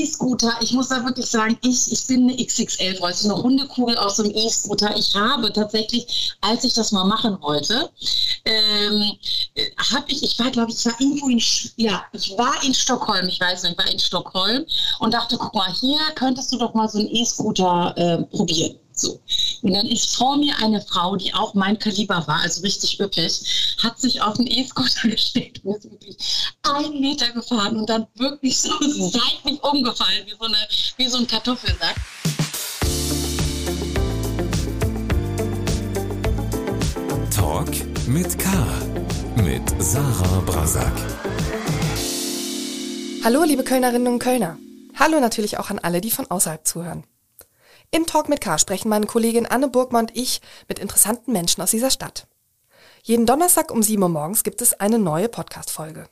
E-Scooter, ich muss da wirklich sagen, ich, ich bin eine XXL, also eine Hundekugel aus dem E-Scooter. Ich habe tatsächlich, als ich das mal machen wollte, ähm, habe ich, ich war, glaube ich, ich war irgendwo in, ja, ich war in Stockholm, ich weiß nicht, ich war in Stockholm und dachte, guck mal, hier könntest du doch mal so einen E-Scooter äh, probieren. So. Und dann ist vor mir eine Frau, die auch mein Kaliber war, also richtig üppig, hat sich auf den E-Scooter gestellt und ist wirklich einen Meter gefahren und dann wirklich so seitlich umgefallen, wie so, eine, wie so ein Kartoffelsack. Talk mit K. Mit Sarah Brasak. Hallo, liebe Kölnerinnen und Kölner. Hallo natürlich auch an alle, die von außerhalb zuhören. Im Talk mit K sprechen meine Kollegin Anne Burgmann und ich mit interessanten Menschen aus dieser Stadt. Jeden Donnerstag um 7 Uhr morgens gibt es eine neue Podcast-Folge.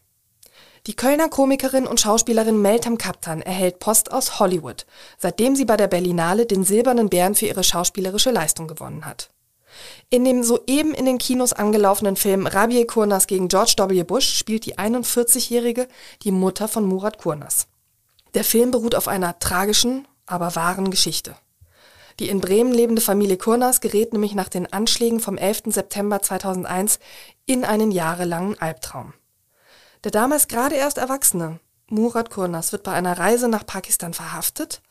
Die Kölner Komikerin und Schauspielerin Meltem Kaptan erhält Post aus Hollywood, seitdem sie bei der Berlinale den Silbernen Bären für ihre schauspielerische Leistung gewonnen hat. In dem soeben in den Kinos angelaufenen Film Rabie Kurnas gegen George W. Bush spielt die 41-Jährige die Mutter von Murat Kurnas. Der Film beruht auf einer tragischen, aber wahren Geschichte. Die in Bremen lebende Familie Kurnas gerät nämlich nach den Anschlägen vom 11. September 2001 in einen jahrelangen Albtraum. Der damals gerade erst Erwachsene, Murat Kurnas, wird bei einer Reise nach Pakistan verhaftet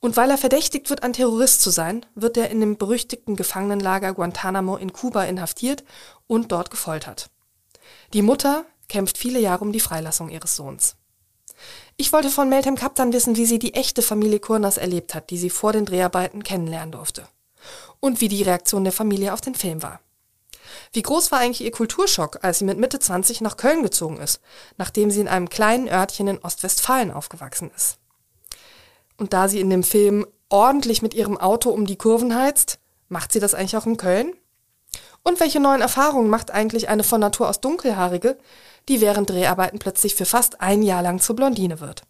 und weil er verdächtigt wird, ein Terrorist zu sein, wird er in dem berüchtigten Gefangenenlager Guantanamo in Kuba inhaftiert und dort gefoltert. Die Mutter kämpft viele Jahre um die Freilassung ihres Sohns. Ich wollte von Meltem Kaptan wissen, wie sie die echte Familie Kurnas erlebt hat, die sie vor den Dreharbeiten kennenlernen durfte. Und wie die Reaktion der Familie auf den Film war. Wie groß war eigentlich ihr Kulturschock, als sie mit Mitte 20 nach Köln gezogen ist, nachdem sie in einem kleinen Örtchen in Ostwestfalen aufgewachsen ist. Und da sie in dem Film ordentlich mit ihrem Auto um die Kurven heizt, macht sie das eigentlich auch in Köln? Und welche neuen Erfahrungen macht eigentlich eine von Natur aus dunkelhaarige, die während Dreharbeiten plötzlich für fast ein Jahr lang zur Blondine wird.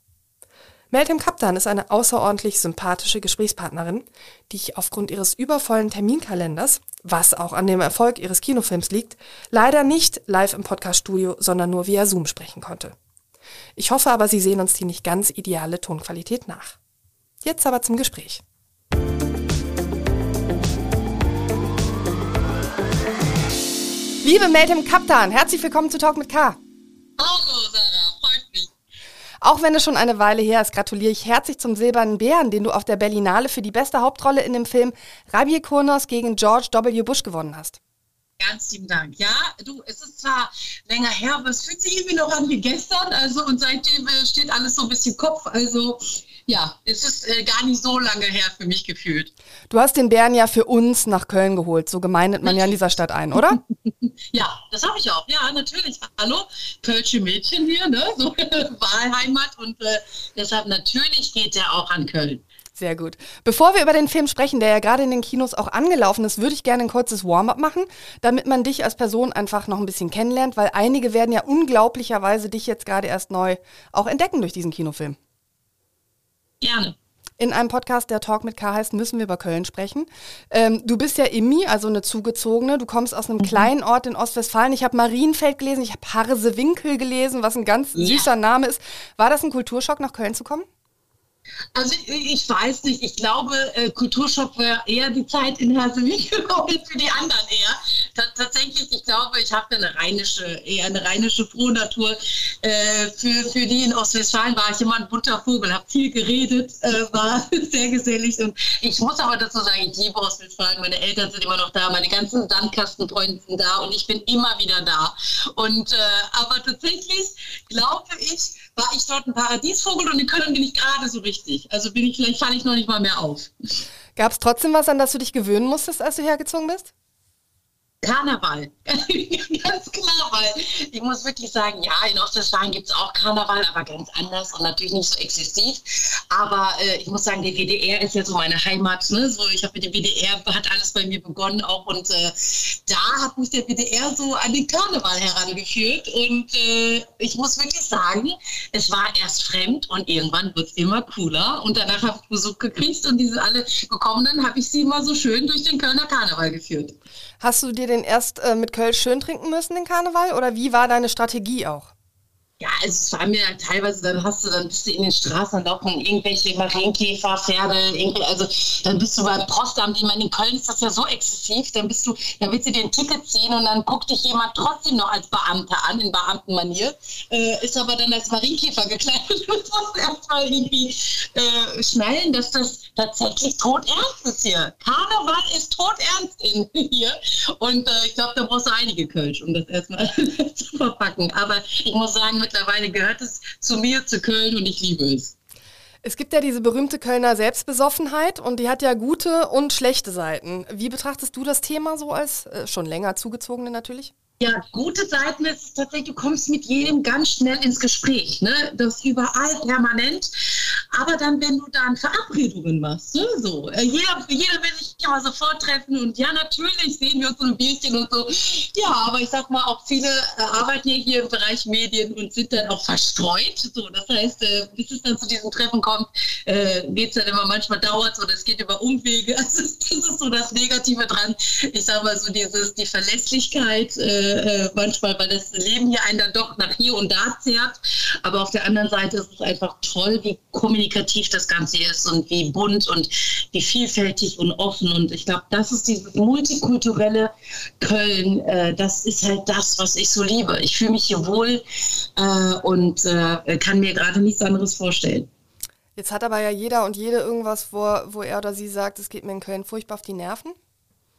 Meltem Kaptan ist eine außerordentlich sympathische Gesprächspartnerin, die ich aufgrund ihres übervollen Terminkalenders, was auch an dem Erfolg ihres Kinofilms liegt, leider nicht live im Podcaststudio, sondern nur via Zoom sprechen konnte. Ich hoffe aber, Sie sehen uns die nicht ganz ideale Tonqualität nach. Jetzt aber zum Gespräch. Liebe Meltem Kaptan, herzlich willkommen zu Talk mit K. Hallo Sarah, freut mich. Auch wenn es schon eine Weile her ist, gratuliere ich herzlich zum Silbernen Bären, den du auf der Berlinale für die beste Hauptrolle in dem Film Rabie Kurnos gegen George W. Bush gewonnen hast. Ganz lieben Dank. Ja, du, es ist zwar länger her, aber es fühlt sich irgendwie noch an wie gestern. Also und seitdem äh, steht alles so ein bisschen Kopf. Also ja, es ist äh, gar nicht so lange her für mich gefühlt. Du hast den Bären ja für uns nach Köln geholt. So gemeindet man ja in dieser Stadt ein, oder? ja, das habe ich auch. Ja, natürlich. Hallo, Kölsche Mädchen hier, ne? So Wahlheimat und äh, deshalb natürlich geht der auch an Köln. Sehr gut. Bevor wir über den Film sprechen, der ja gerade in den Kinos auch angelaufen ist, würde ich gerne ein kurzes Warm-up machen, damit man dich als Person einfach noch ein bisschen kennenlernt, weil einige werden ja unglaublicherweise dich jetzt gerade erst neu auch entdecken durch diesen Kinofilm. Gerne. In einem Podcast, der Talk mit K heißt, müssen wir über Köln sprechen. Ähm, du bist ja Immi, also eine Zugezogene. Du kommst aus einem mhm. kleinen Ort in Ostwestfalen. Ich habe Marienfeld gelesen, ich habe Harsewinkel gelesen, was ein ganz ja. süßer Name ist. War das ein Kulturschock, nach Köln zu kommen? Also ich, ich, weiß nicht, ich glaube, äh, Kulturschock wäre eher die Zeit in Hersewinkel und für die anderen eher. T tatsächlich, ich glaube, ich habe eine rheinische, eher eine rheinische Frohnatur. Äh, für, für die in Ostwestfalen war ich immer ein bunter Vogel, habe viel geredet, äh, war sehr gesellig. Und ich muss aber dazu sagen, ich liebe Ostwestfalen. Meine Eltern sind immer noch da, meine ganzen Sandkastenfreunde sind da und ich bin immer wieder da. Und äh, aber tatsächlich glaube ich, war ich dort ein Paradiesvogel und in Köln bin ich gerade so richtig. Also bin ich, vielleicht falle ich noch nicht mal mehr auf. Gab es trotzdem was, an das du dich gewöhnen musstest, als du hergezogen bist? Karneval. ganz klar, weil ich muss wirklich sagen, ja, in Ostwestfalen gibt es auch Karneval, aber ganz anders und natürlich nicht so exzessiv. Aber äh, ich muss sagen, die WDR ist ja so meine Heimat. Ne? So, ich habe mit dem WDR, hat alles bei mir begonnen auch und äh, da hat mich der WDR so an den Karneval herangeführt. Und äh, ich muss wirklich sagen, es war erst fremd und irgendwann wird es immer cooler. Und danach habe ich Besuch gekriegt und diese alle gekommenen habe ich sie immer so schön durch den Kölner Karneval geführt. Hast du dir den erst äh, mit Köln schön trinken müssen, den Karneval? Oder wie war deine Strategie auch? Ja, es war mir teilweise, dann hast du, dann bist du in den Straßen, laufen irgendwelche Marienkäfer, Pferde, irgendwie, also dann bist du beim Postamt, ich meine, in Köln ist das ja so exzessiv, dann bist du, dann willst du dir ein Ticket ziehen und dann guckt dich jemand trotzdem noch als Beamter an, in Beamtenmanier, äh, ist aber dann als Marienkäfer gekleidet. Und musst erstmal irgendwie äh, schnallen, dass das tatsächlich todernst ist hier. Karneval ist todernst in hier. Und äh, ich glaube, da brauchst du einige Kölsch, um das erstmal zu verpacken, aber ich muss sagen, mittlerweile gehört es zu mir, zu Köln und ich liebe es. Es gibt ja diese berühmte Kölner Selbstbesoffenheit und die hat ja gute und schlechte Seiten. Wie betrachtest du das Thema so als äh, schon länger zugezogene natürlich? Ja, gute Seiten ist tatsächlich, du kommst mit jedem ganz schnell ins Gespräch. Ne? Das überall permanent. Aber dann, wenn du dann Verabredungen machst, ne? so, äh, jeder, jeder will sich immer sofort treffen und ja, natürlich sehen wir uns so ein Bierchen und so. Ja, aber ich sag mal, auch viele äh, arbeiten ja hier im Bereich Medien und sind dann auch verstreut. So, das heißt, äh, bis es dann zu diesem Treffen kommt, geht es dann immer, manchmal dauert oder es geht über Umwege. Also, das ist so das Negative dran. Ich sag mal so, dieses, die Verlässlichkeit, äh, manchmal, weil das Leben hier einen dann doch nach hier und da zerrt. Aber auf der anderen Seite ist es einfach toll, wie kommunikativ das Ganze ist und wie bunt und wie vielfältig und offen. Und ich glaube, das ist dieses multikulturelle Köln. Äh, das ist halt das, was ich so liebe. Ich fühle mich hier wohl äh, und äh, kann mir gerade nichts anderes vorstellen. Jetzt hat aber ja jeder und jede irgendwas, wo, wo er oder sie sagt, es geht mir in Köln furchtbar auf die Nerven.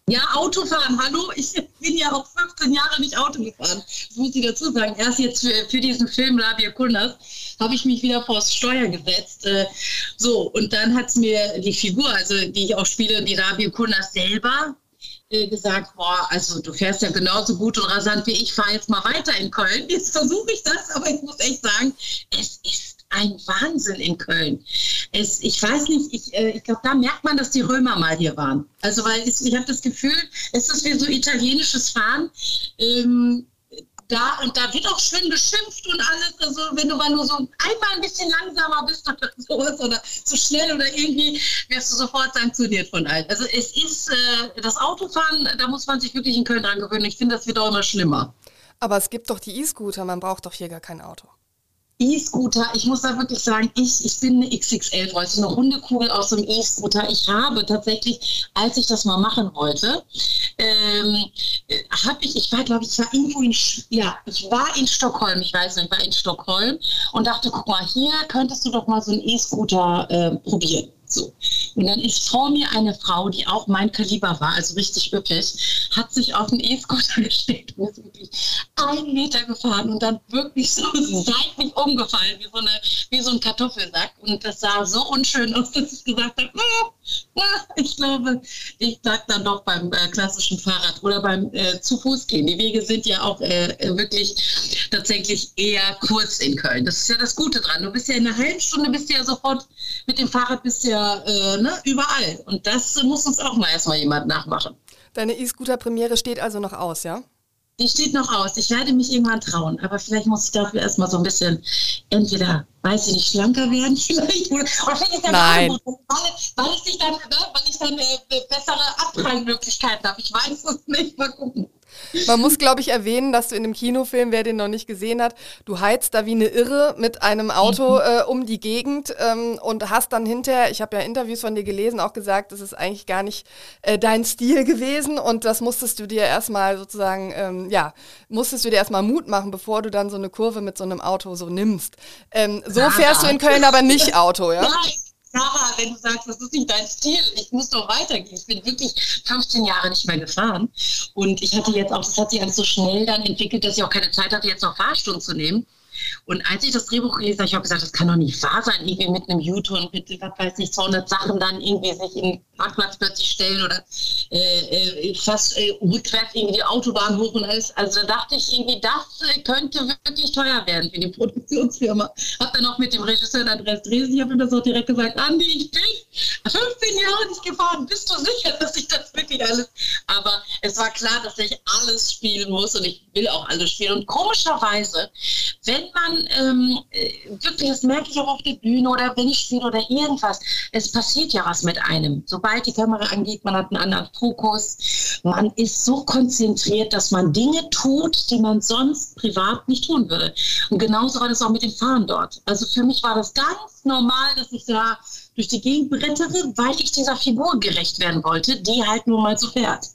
Ja, Autofahren, hallo. Ich bin ja auch 15 Jahre nicht Auto gefahren. Das muss ich dazu sagen. Erst jetzt für, für diesen Film Labia Kundas habe ich mich wieder vors Steuer gesetzt. Äh, so, und dann hat es mir die Figur, also die ich auch spiele, die Rabia Kundas selber, äh, gesagt, boah, also du fährst ja genauso gut und rasant wie ich, fahre jetzt mal weiter in Köln. Jetzt versuche ich das, aber ich muss echt sagen, es ist ein Wahnsinn in Köln. Es, ich weiß nicht, ich, äh, ich glaube, da merkt man, dass die Römer mal hier waren. Also, weil ich, ich habe das Gefühl, es ist wie so italienisches Fahren. Ähm, da und da wird auch schön beschimpft und alles. Also wenn du mal nur so einmal ein bisschen langsamer bist oder sowas oder zu schnell oder irgendwie, wirst du sofort sanktioniert von allen. Also es ist äh, das Autofahren, da muss man sich wirklich in Köln dran gewöhnen. Ich finde, das wird auch immer schlimmer. Aber es gibt doch die E-Scooter, man braucht doch hier gar kein Auto. E-Scooter, ich muss da wirklich sagen, ich, ich bin eine XXL-Frau, ich eine Hundekugel aus dem E-Scooter. Ich habe tatsächlich, als ich das mal machen wollte, ähm, habe ich, ich war, glaube ich, war irgendwo in, ja, ich war in Stockholm, ich weiß nicht, ich war in Stockholm und dachte, guck mal, hier könntest du doch mal so einen E-Scooter äh, probieren. So. Und dann ist vor mir eine Frau, die auch mein Kaliber war, also richtig üppig, hat sich auf den E-Scooter gestellt und ist wirklich einen Meter gefahren und dann wirklich so seitlich umgefallen, wie so, eine, wie so ein Kartoffelsack. Und das sah so unschön aus, dass ich gesagt habe, ah, ah, ich glaube, ich bleib dann doch beim äh, klassischen Fahrrad oder beim äh, zu Fuß gehen. Die Wege sind ja auch äh, wirklich tatsächlich eher kurz in Köln. Das ist ja das Gute dran. Du bist ja in einer halben Stunde, bist ja sofort mit dem Fahrrad bist ja äh, ne, überall. Und das muss uns auch mal erstmal jemand nachmachen. Deine E-Scooter-Premiere steht also noch aus, ja? Die steht noch aus. Ich werde mich irgendwann trauen. Aber vielleicht muss ich dafür erstmal so ein bisschen, entweder, weiß ich nicht, schlanker werden vielleicht. Oder, oder vielleicht dann Nein. Weil, weil ich dann, ne, weil ich dann äh, bessere Abprallmöglichkeiten habe. Ich weiß es nicht. Mal gucken. Man muss, glaube ich, erwähnen, dass du in dem Kinofilm, wer den noch nicht gesehen hat, du heizt da wie eine Irre mit einem Auto mhm. äh, um die Gegend ähm, und hast dann hinterher, ich habe ja Interviews von dir gelesen, auch gesagt, das ist eigentlich gar nicht äh, dein Stil gewesen und das musstest du dir erstmal sozusagen, ähm, ja, musstest du dir erstmal Mut machen, bevor du dann so eine Kurve mit so einem Auto so nimmst. Ähm, so fährst du in Köln aber nicht Auto, ja? Nein. Sarah, wenn du sagst, das ist nicht dein Stil, ich muss doch weitergehen. Ich bin wirklich 15 Jahre nicht mehr gefahren. Und ich hatte jetzt auch, das hat sich alles so schnell dann entwickelt, dass ich auch keine Zeit hatte, jetzt noch Fahrstunden zu nehmen. Und als ich das Drehbuch gelesen habe, ich habe gesagt, das kann doch nicht wahr sein, irgendwie mit einem U-Turn, mit, was weiß ich, 200 Sachen dann irgendwie sich in den Parkplatz plötzlich stellen oder äh, äh, fast äh, rückwärts irgendwie die Autobahn hoch und alles. Also da dachte ich irgendwie, das äh, könnte wirklich teuer werden für die Produktionsfirma. Habe dann auch mit dem Regisseur Andreas Dresen, ich habe ihm das auch direkt gesagt, Andi, ich bin 15 Jahre nicht gefahren, bist du sicher, dass ich das wirklich alles... Aber es war klar, dass ich alles spielen muss und ich will auch alles spielen. Und komischerweise, wenn man ähm, äh, wirklich, das merke ich auch auf der Bühne oder wenn ich spiele oder irgendwas, es passiert ja was mit einem. Sobald die Kamera angeht, man hat einen anderen Fokus, man ist so konzentriert, dass man Dinge tut, die man sonst privat nicht tun würde. Und genauso war das auch mit dem Fahren dort. Also für mich war das ganz normal, dass ich da durch die Gegend brettere, weil ich dieser Figur gerecht werden wollte, die halt nur mal so fährt.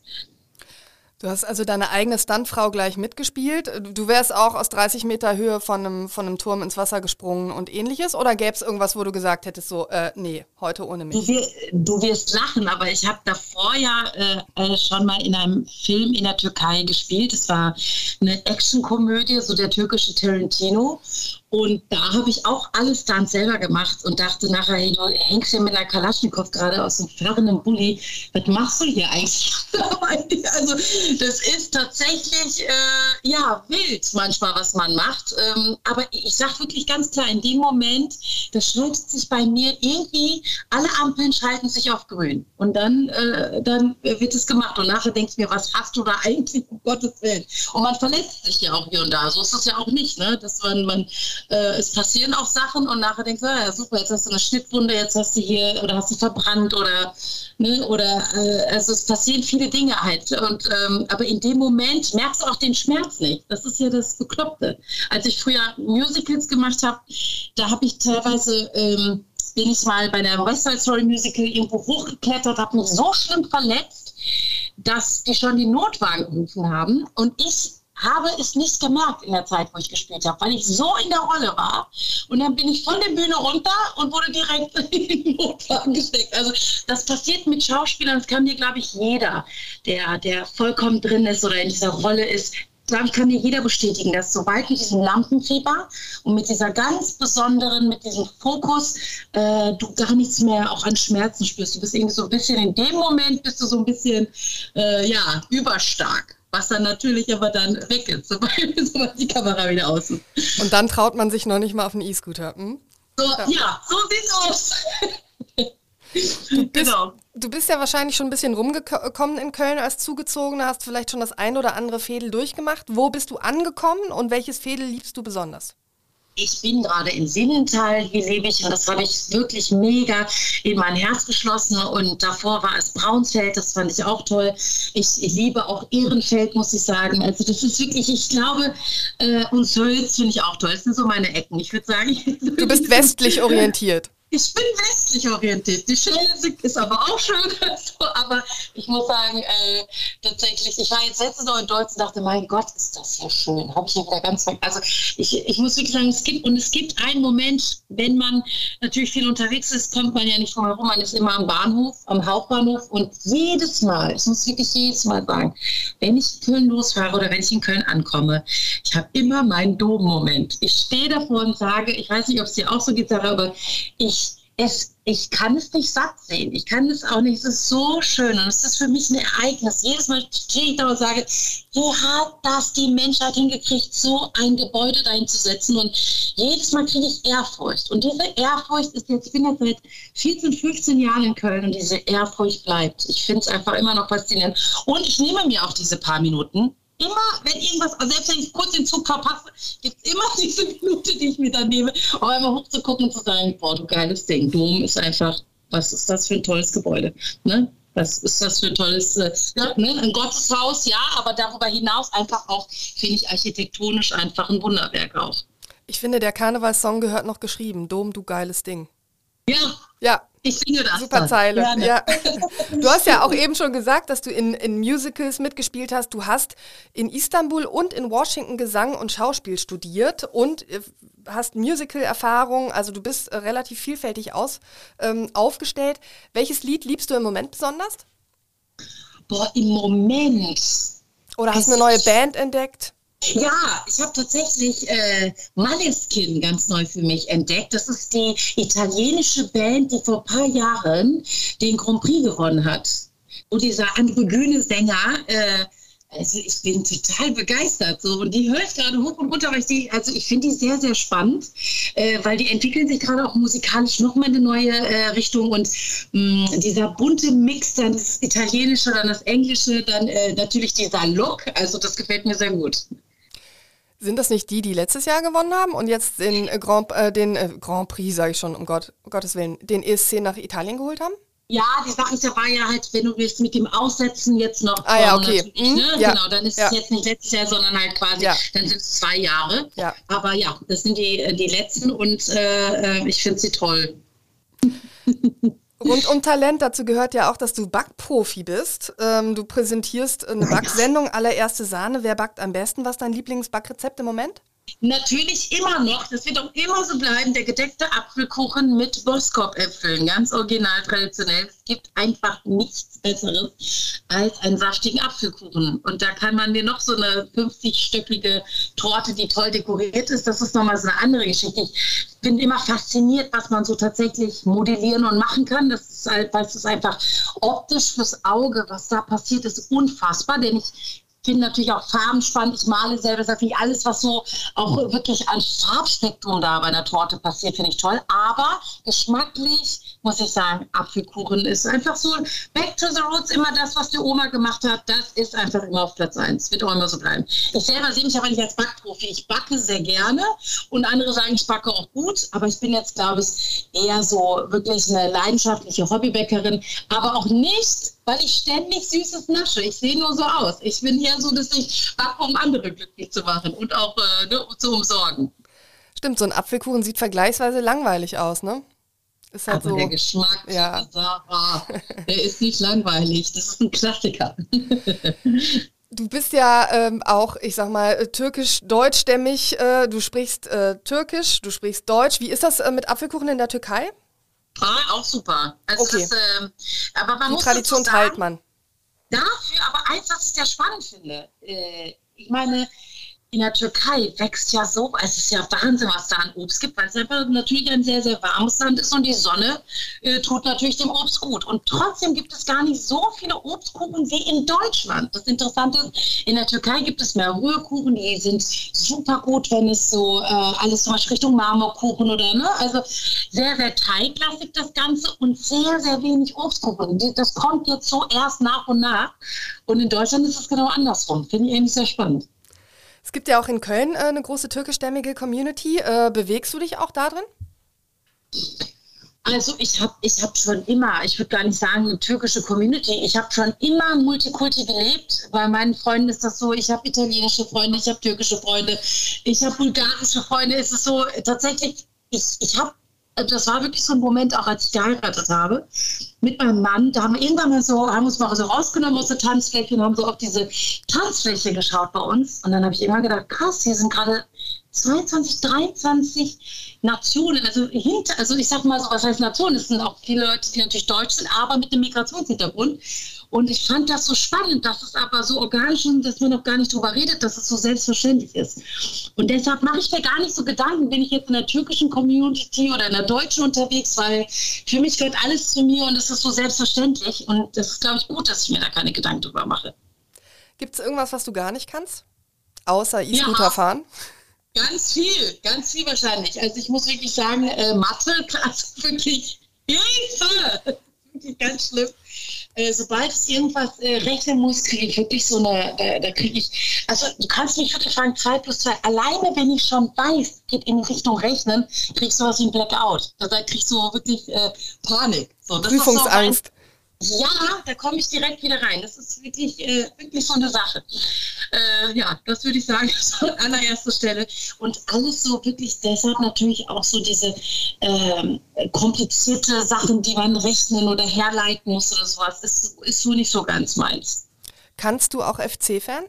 Du hast also deine eigene Stuntfrau gleich mitgespielt. Du wärst auch aus 30 Meter Höhe von einem, von einem Turm ins Wasser gesprungen und ähnliches? Oder gäbe es irgendwas, wo du gesagt hättest, so, äh, nee, heute ohne mich? Du, du wirst lachen, aber ich habe davor ja äh, äh, schon mal in einem Film in der Türkei gespielt. Es war eine Actionkomödie, so der türkische Tarantino. Und da habe ich auch alles dann selber gemacht und dachte nachher, hey, du hängst hier mit einer Kalaschnikow gerade aus dem fahrenden Bulli. Was machst du hier eigentlich? also das ist tatsächlich, äh, ja, wild manchmal, was man macht. Ähm, aber ich sage wirklich ganz klar, in dem Moment, das schaltet sich bei mir irgendwie, alle Ampeln schalten sich auf grün. Und dann, äh, dann wird es gemacht. Und nachher denke ich mir, was hast du da eigentlich, um Gottes Willen? Und man verletzt sich ja auch hier und da. So ist es ja auch nicht, ne? dass man, man äh, es passieren auch Sachen und nachher denkst du, ja super, jetzt hast du eine Schnittwunde, jetzt hast du hier oder hast du verbrannt oder ne, oder äh, also es passieren viele Dinge halt und ähm, aber in dem Moment merkst du auch den Schmerz nicht. Das ist ja das Bekloppte. Als ich früher Musicals gemacht habe, da habe ich teilweise ähm, bin ich mal bei der West Side Story Musical irgendwo hochgeklettert, habe mich so schlimm verletzt, dass die schon die Notwagen gerufen haben und ich habe es nicht gemerkt in der Zeit, wo ich gespielt habe, weil ich so in der Rolle war. Und dann bin ich von der Bühne runter und wurde direkt in den Notfall gesteckt. Also das passiert mit Schauspielern, das kann dir, glaube ich, jeder, der, der vollkommen drin ist oder in dieser Rolle ist, glaube ich, kann dir jeder bestätigen, dass sobald mit diesem Lampenfieber und mit dieser ganz besonderen, mit diesem Fokus, äh, du gar nichts mehr auch an Schmerzen spürst. Du bist irgendwie so ein bisschen in dem Moment, bist du so ein bisschen, äh, ja, überstark was dann natürlich aber dann weg ist, sobald, die Kamera wieder aus ist. Und dann traut man sich noch nicht mal auf einen E-Scooter. Hm? So, ja. ja. so sieht's aus. Du bist, genau. du bist ja wahrscheinlich schon ein bisschen rumgekommen in Köln als Zugezogener, hast vielleicht schon das ein oder andere Fädel durchgemacht. Wo bist du angekommen und welches Fädel liebst du besonders? Ich bin gerade in Sinnenthal, hier lebe ich und das habe ich wirklich mega in mein Herz geschlossen und davor war es Braunsfeld, das fand ich auch toll. Ich, ich liebe auch Ehrenfeld, muss ich sagen. Also das ist wirklich, ich glaube, äh, und Sölz finde ich auch toll. Das sind so meine Ecken. Ich würde sagen, du bist westlich orientiert. Ich bin westlich orientiert. Die Schelde ist aber auch schön. So, aber ich muss sagen, äh, tatsächlich, ich war jetzt letztes Mal in Deutschland und dachte, mein Gott, ist das ja schön. Habe ich ja wieder ganz Also ich, ich muss wirklich sagen, es gibt, und es gibt einen Moment, wenn man natürlich viel unterwegs ist, kommt man ja nicht drum herum. Man ist immer am Bahnhof, am Hauptbahnhof und jedes Mal, ich muss wirklich jedes Mal sagen, wenn ich in Köln losfahre oder wenn ich in Köln ankomme, ich habe immer meinen Dom-Moment. Ich stehe davor und sage, ich weiß nicht, ob es dir auch so geht, aber ich es, ich kann es nicht satt sehen. Ich kann es auch nicht. Es ist so schön und es ist für mich ein Ereignis. Jedes Mal stehe ich da und sage, wie hat das die Menschheit hingekriegt, so ein Gebäude dahin zu setzen? Und jedes Mal kriege ich Ehrfurcht. Und diese Ehrfurcht ist jetzt, ich bin jetzt seit 14, 15 Jahren in Köln und diese Ehrfurcht bleibt. Ich finde es einfach immer noch faszinierend. Und ich nehme mir auch diese paar Minuten, immer, wenn irgendwas, also selbst wenn ich kurz den Zug verpasse, gibt es immer diese Minute, die ich mir dann nehme, um einmal hochzugucken und zu sagen, boah, du geiles Ding. Dom ist einfach, was ist das für ein tolles Gebäude. Ne? Was ist das für ein tolles, äh, ja, ne? ein Gotteshaus, ja, aber darüber hinaus einfach auch, finde ich, architektonisch einfach ein Wunderwerk auch. Ich finde, der Karnevalssong gehört noch geschrieben. Dom, du geiles Ding. Ja. Ja, ich singe das. Super dann. Zeile. Ja. Du hast ja auch eben schon gesagt, dass du in, in Musicals mitgespielt hast. Du hast in Istanbul und in Washington Gesang und Schauspiel studiert und äh, hast Musical-Erfahrung. Also du bist äh, relativ vielfältig aus, ähm, aufgestellt. Welches Lied liebst du im Moment besonders? Boah, im Moment. Oder hast du eine neue Band entdeckt? Ja, ich habe tatsächlich äh, Maleskin ganz neu für mich entdeckt. Das ist die italienische Band, die vor ein paar Jahren den Grand Prix gewonnen hat. Und dieser androgyne Sänger, äh, also ich bin total begeistert so und die höre ich gerade hoch und runter, weil ich also ich finde die sehr, sehr spannend, äh, weil die entwickeln sich gerade auch musikalisch nochmal eine neue äh, Richtung und mh, mm, dieser bunte Mix, dann das Italienische, dann das Englische, dann äh, natürlich dieser Look, also das gefällt mir sehr gut. Sind das nicht die, die letztes Jahr gewonnen haben und jetzt den äh, Grand, äh, den äh, Grand Prix, sage ich schon, um, Gott, um Gottes Willen, den ESC nach Italien geholt haben? Ja, die Sache ist ja, war ja halt, wenn du willst mit dem Aussetzen jetzt noch. Ah ja, okay. Mhm, ne? ja. Genau, dann ist ja. es jetzt nicht letztes Jahr, sondern halt quasi, ja. dann sind es zwei Jahre. Ja. Aber ja, das sind die, die letzten und äh, ich finde sie toll. Rund um Talent, dazu gehört ja auch, dass du Backprofi bist. Ähm, du präsentierst eine Backsendung, allererste Sahne. Wer backt am besten? Was ist dein Lieblingsbackrezept im Moment? Natürlich immer noch, das wird auch immer so bleiben, der gedeckte Apfelkuchen mit Boskop-Äpfeln, ganz original traditionell. Es gibt einfach nichts Besseres als einen saftigen Apfelkuchen. Und da kann man mir noch so eine 50-stöckige Torte, die toll dekoriert ist, das ist nochmal so eine andere Geschichte. Ich bin immer fasziniert, was man so tatsächlich modellieren und machen kann. Das ist halt, weil ist einfach optisch fürs Auge, was da passiert, ist unfassbar, denn ich finde natürlich auch Farben spannend. Ich male selber sehr viel. Alles, was so auch wirklich an Farbspektrum da bei einer Torte passiert, finde ich toll. Aber geschmacklich muss ich sagen, Apfelkuchen ist einfach so back to the roots. Immer das, was die Oma gemacht hat, das ist einfach immer auf Platz eins. Wird auch immer so bleiben. Ich selber sehe mich aber nicht als Backprofi. Ich backe sehr gerne und andere sagen, ich backe auch gut. Aber ich bin jetzt, glaube ich, eher so wirklich eine leidenschaftliche Hobbybäckerin. Aber auch nicht weil ich ständig Süßes nasche. Ich sehe nur so aus. Ich bin hier so, dass ich backe, um andere glücklich zu machen und auch äh, ne, zu umsorgen. Stimmt, so ein Apfelkuchen sieht vergleichsweise langweilig aus, ne? Ist halt Aber so, der Geschmack, ja. Sarah, der ist nicht langweilig. Das ist ein Klassiker. Du bist ja ähm, auch, ich sag mal, türkisch-deutschstämmig. Äh, du sprichst äh, türkisch, du sprichst Deutsch. Wie ist das äh, mit Apfelkuchen in der Türkei? Ah, auch super. Also okay. Das, äh, aber man Die muss Tradition sagen, teilt man. Dafür aber eins, was ich sehr spannend finde. Äh, ich meine, in der Türkei wächst ja so, es ist ja Wahnsinn, was da an Obst gibt, weil es einfach natürlich ein sehr, sehr warmes Land ist und die Sonne äh, tut natürlich dem Obst gut. Und trotzdem gibt es gar nicht so viele Obstkuchen wie in Deutschland. Das Interessante ist, in der Türkei gibt es mehr Rührkuchen, die sind super gut, wenn es so äh, alles zum Beispiel Richtung Marmorkuchen oder ne, also sehr, sehr teiglastig das Ganze und sehr, sehr wenig Obstkuchen. Das kommt jetzt so erst nach und nach. Und in Deutschland ist es genau andersrum. Finde ich eigentlich sehr spannend. Es gibt ja auch in Köln äh, eine große türkischstämmige Community. Äh, bewegst du dich auch da drin? Also ich habe ich hab schon immer, ich würde gar nicht sagen eine türkische Community, ich habe schon immer Multikulti gelebt. Bei meinen Freunden ist das so, ich habe italienische Freunde, ich habe türkische Freunde, ich habe bulgarische Freunde. Ist es so, tatsächlich, ich, ich habe das war wirklich so ein Moment, auch als ich geheiratet habe, mit meinem Mann. Da haben wir irgendwann mal so, haben uns mal so rausgenommen aus der Tanzfläche und haben so auf diese Tanzfläche geschaut bei uns. Und dann habe ich immer gedacht, krass, hier sind gerade 22, 23 Nationen, also hinter, also ich sag mal so, was heißt Nationen? Es sind auch viele Leute, die natürlich deutsch sind, aber mit einem Migrationshintergrund. Und ich fand das so spannend, dass es aber so organisch ist, dass man noch gar nicht drüber redet, dass es so selbstverständlich ist. Und deshalb mache ich mir gar nicht so Gedanken, bin ich jetzt in der türkischen Community oder in der deutschen unterwegs, weil für mich gehört alles zu mir und es ist so selbstverständlich. Und das ist, glaube ich, gut, dass ich mir da keine Gedanken drüber mache. Gibt es irgendwas, was du gar nicht kannst? Außer E-Scooter ja, fahren? Ganz viel, ganz viel wahrscheinlich. Also ich muss wirklich sagen, äh, Mathe, also wirklich Hilfe! Wirklich ganz schlimm äh, sobald ich irgendwas äh, rechnen muss, kriege ich wirklich so eine, da, da kriege ich, also du kannst mich wirklich fragen, 2 plus 2, alleine wenn ich schon weiß, geht in Richtung Rechnen, kriege ich sowas wie ein Blackout. Da ich so wirklich äh, Panik. So, Prüfungsangst. Ja, da komme ich direkt wieder rein. Das ist wirklich, äh, wirklich so eine Sache. Äh, ja, das würde ich sagen, so an allererster Stelle. Und alles so wirklich deshalb natürlich auch so diese äh, komplizierte Sachen, die man rechnen oder herleiten muss oder sowas, ist, ist so nicht so ganz meins. Kannst du auch FC-Fan?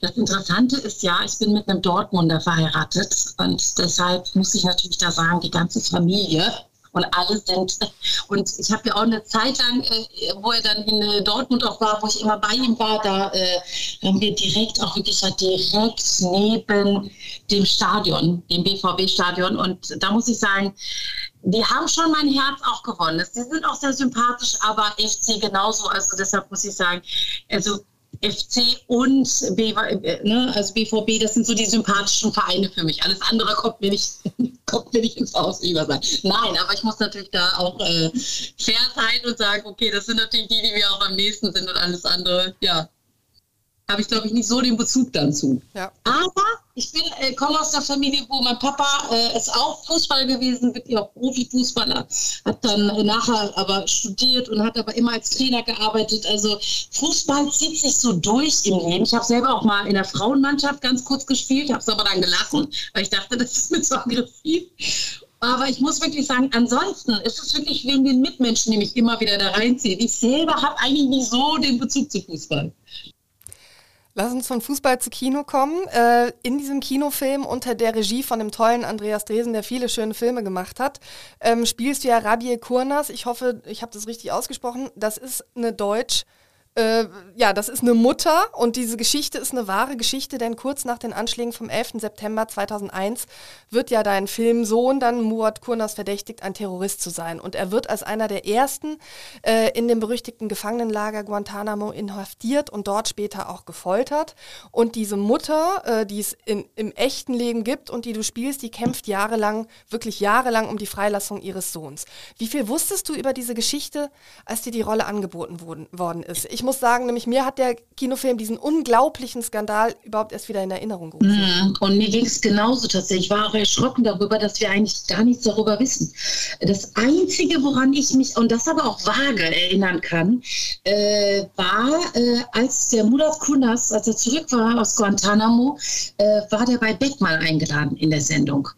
Das Interessante ist ja, ich bin mit einem Dortmunder verheiratet und deshalb muss ich natürlich da sagen, die ganze Familie und alle sind. Und ich habe ja auch eine Zeit lang, äh, wo er dann in äh, Dortmund auch war, wo ich immer bei ihm war, da äh, haben wir direkt auch wirklich direkt neben dem Stadion, dem BVB-Stadion. Und da muss ich sagen, die haben schon mein Herz auch gewonnen. Sie sind auch sehr sympathisch, aber FC genauso. Also deshalb muss ich sagen, also FC und äh, ne, also BVB, das sind so die sympathischen Vereine für mich. Alles andere kommt mir nicht, kommt mir nicht ins Haus über sein. Nein, aber ich muss natürlich da auch äh, fair sein und sagen, okay, das sind natürlich die, die mir auch am nächsten sind und alles andere, ja. Habe ich, glaube ich, nicht so den Bezug dazu. Ja. Aber ich bin, äh, komme aus einer Familie, wo mein Papa äh, ist auch Fußballer gewesen, wirklich auch Profifußballer, hat dann äh, nachher aber studiert und hat aber immer als Trainer gearbeitet. Also Fußball zieht sich so durch im Leben. Ich habe selber auch mal in der Frauenmannschaft ganz kurz gespielt, habe es aber dann gelassen, weil ich dachte, das ist mir zu aggressiv. Aber ich muss wirklich sagen, ansonsten ist es wirklich wegen den Mitmenschen, die mich immer wieder da reinziehen. Ich selber habe eigentlich nicht so den Bezug zu Fußball. Lass uns von Fußball zu Kino kommen. Äh, in diesem Kinofilm unter der Regie von dem tollen Andreas Dresen, der viele schöne Filme gemacht hat, ähm, spielst du ja Rabie Kurnas. Ich hoffe, ich habe das richtig ausgesprochen. Das ist eine Deutsch- äh, ja, das ist eine Mutter und diese Geschichte ist eine wahre Geschichte, denn kurz nach den Anschlägen vom 11. September 2001 wird ja dein Filmsohn dann Murat Kurnas verdächtigt, ein Terrorist zu sein. Und er wird als einer der ersten äh, in dem berüchtigten Gefangenenlager Guantanamo inhaftiert und dort später auch gefoltert. Und diese Mutter, äh, die es in, im echten Leben gibt und die du spielst, die kämpft jahrelang, wirklich jahrelang um die Freilassung ihres Sohns. Wie viel wusstest du über diese Geschichte, als dir die Rolle angeboten worden, ist? Ich muss sagen, nämlich mir hat der Kinofilm diesen unglaublichen Skandal überhaupt erst wieder in Erinnerung gerufen. Mhm. Und mir ging es genauso tatsächlich. Ich war auch erschrocken darüber, dass wir eigentlich gar nichts darüber wissen. Das Einzige, woran ich mich, und das aber auch vage erinnern kann, äh, war, äh, als der Murat Kunas, als er zurück war aus Guantanamo, äh, war der bei Beckmann eingeladen in der Sendung.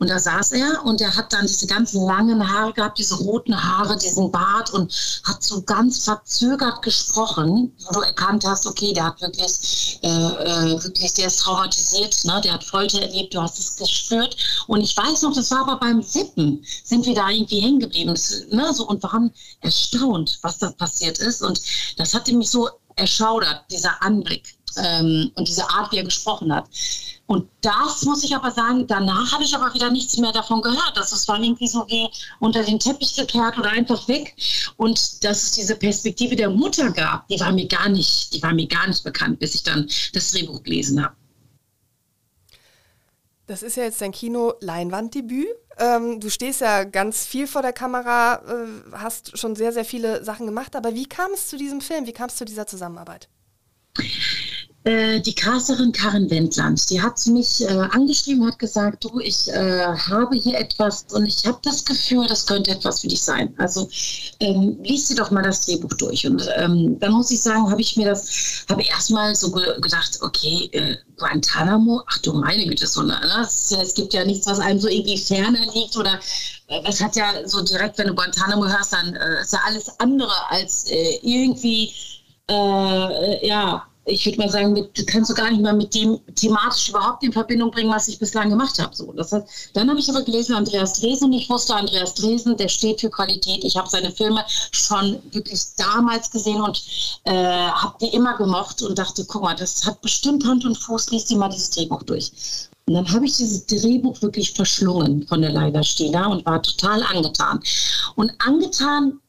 Und da saß er und er hat dann diese ganzen langen Haare gehabt, diese roten Haare, diesen Bart und hat so ganz verzögert gesprochen, wo du erkannt hast, okay, der hat wirklich, äh, äh, wirklich, der ist traumatisiert, ne? der hat Folter erlebt, du hast es gespürt. Und ich weiß noch, das war aber beim Sippen, sind wir da irgendwie hängen geblieben ne? so, und waren erstaunt, was da passiert ist. Und das hatte mich so erschaudert, dieser Anblick ähm, und diese Art, wie er gesprochen hat. Und das muss ich aber sagen, danach habe ich aber wieder nichts mehr davon gehört. Das es war irgendwie so wie unter den Teppich gekehrt oder einfach weg. Und dass es diese Perspektive der Mutter gab, die war mir gar nicht, die war mir gar nicht bekannt, bis ich dann das Drehbuch gelesen habe. Das ist ja jetzt dein Kino-Leinwanddebüt. Ähm, du stehst ja ganz viel vor der Kamera, äh, hast schon sehr, sehr viele Sachen gemacht. Aber wie kam es zu diesem Film? Wie kam es zu dieser Zusammenarbeit? Äh, die Casterin Karin Wendland, die hat mich äh, angeschrieben, hat gesagt, du, ich äh, habe hier etwas und ich habe das Gefühl, das könnte etwas für dich sein. Also ähm, lies dir doch mal das Drehbuch durch. Und ähm, dann muss ich sagen, habe ich mir das, habe erstmal so ge gedacht, okay, äh, Guantanamo, ach du meine Güte, so, ne? Es, es gibt ja nichts, was einem so irgendwie ferner liegt oder äh, es hat ja so direkt, wenn du Guantanamo hörst, dann äh, ist ja alles andere als irgendwie, ja, ich würde mal sagen, mit, kannst du gar nicht mal mit dem thematisch überhaupt in Verbindung bringen, was ich bislang gemacht habe. So, das heißt, dann habe ich aber gelesen, Andreas Dresen, ich wusste, Andreas Dresen, der steht für Qualität. Ich habe seine Filme schon wirklich damals gesehen und äh, habe die immer gemocht und dachte, guck mal, das hat bestimmt Hand und Fuß, liest dir mal dieses Drehbuch durch. Und dann habe ich dieses Drehbuch wirklich verschlungen von der Leila Stieler und war total angetan. Und angetan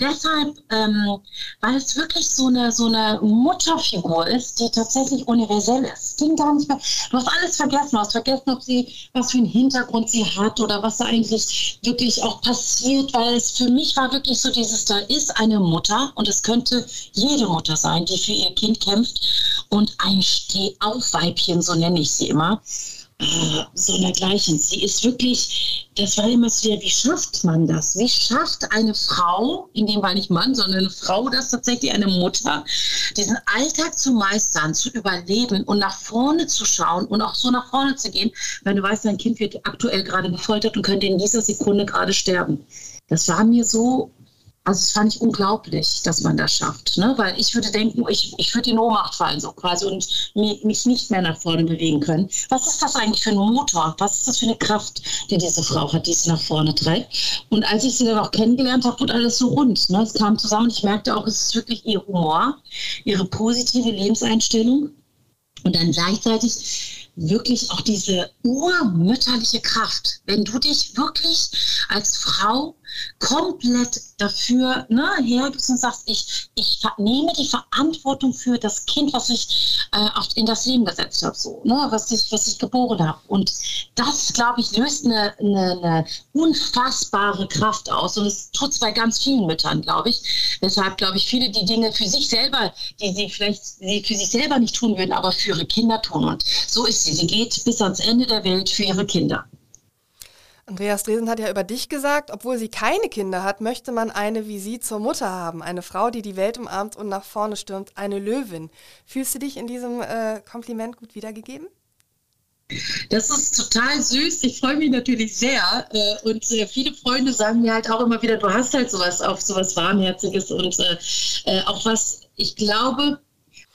deshalb, ähm, weil es wirklich so eine, so eine Mutterfigur ist, die tatsächlich universell ist. Ging gar nicht mehr. Du hast alles vergessen. Du hast vergessen, ob sie, was für einen Hintergrund sie hat oder was da eigentlich wirklich auch passiert, weil es für mich war wirklich so dieses, da ist eine Mutter und es könnte jede Mutter sein, die für ihr Kind kämpft und ein Stehaufweibchen, so nenne ich sie immer so dergleichen. Sie ist wirklich, das war immer so, wie schafft man das? Wie schafft eine Frau, in dem Fall nicht Mann, sondern eine Frau, das tatsächlich eine Mutter, diesen Alltag zu meistern, zu überleben und nach vorne zu schauen und auch so nach vorne zu gehen, wenn du weißt, dein Kind wird aktuell gerade gefoltert und könnte in dieser Sekunde gerade sterben. Das war mir so also das fand ich unglaublich, dass man das schafft. Ne? Weil ich würde denken, ich, ich würde in Ohnmacht fallen so quasi und mich nicht mehr nach vorne bewegen können. Was ist das eigentlich für ein Motor? Was ist das für eine Kraft, die diese Frau hat, die sie nach vorne trägt? Und als ich sie dann auch kennengelernt habe, wurde alles so rund. Ne? Es kam zusammen. Ich merkte auch, es ist wirklich ihr Humor, ihre positive Lebenseinstellung und dann gleichzeitig wirklich auch diese urmütterliche Kraft. Wenn du dich wirklich als Frau komplett dafür ne, hergibst und sagst, ich, ich nehme die Verantwortung für das Kind, was ich äh, in das Leben gesetzt habe, so, ne, was, ich, was ich geboren habe. Und das, glaube ich, löst eine, eine, eine, unfassbare Kraft aus. Und es tut es bei ganz vielen Müttern, glaube ich. Deshalb glaube ich, viele die Dinge für sich selber, die sie vielleicht sie für sich selber nicht tun würden, aber für ihre Kinder tun. Und so ist sie. Sie geht bis ans Ende der Welt für ihre Kinder. Andreas Dresen hat ja über dich gesagt, obwohl sie keine Kinder hat, möchte man eine wie sie zur Mutter haben. Eine Frau, die die Welt umarmt und nach vorne stürmt, eine Löwin. Fühlst du dich in diesem äh, Kompliment gut wiedergegeben? Das ist total süß. Ich freue mich natürlich sehr. Äh, und äh, viele Freunde sagen mir halt auch immer wieder, du hast halt sowas auf sowas Warmherziges und äh, auch was, ich glaube,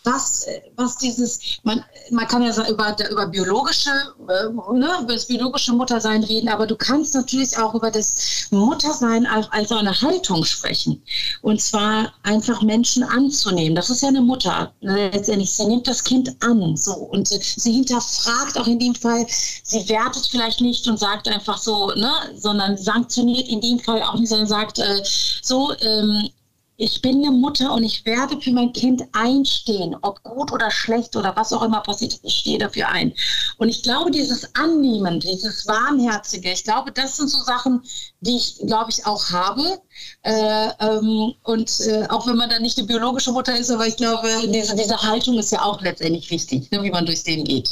was, was dieses, man, man kann ja über, über biologische, äh, ne, über das biologische Muttersein reden, aber du kannst natürlich auch über das Muttersein als, als eine Haltung sprechen. Und zwar einfach Menschen anzunehmen. Das ist ja eine Mutter letztendlich. Sie nimmt das Kind an, so. Und sie hinterfragt auch in dem Fall, sie wertet vielleicht nicht und sagt einfach so, ne, sondern sanktioniert in dem Fall auch nicht, sondern sagt äh, so, ähm, ich bin eine Mutter und ich werde für mein Kind einstehen, ob gut oder schlecht oder was auch immer passiert, ich stehe dafür ein. Und ich glaube, dieses Annehmen, dieses Warmherzige, ich glaube, das sind so Sachen, die ich, glaube ich, auch habe. Äh, ähm, und äh, auch wenn man dann nicht eine biologische Mutter ist, aber ich glaube, diese, diese Haltung ist ja auch letztendlich wichtig, ne, wie man durchs Leben geht.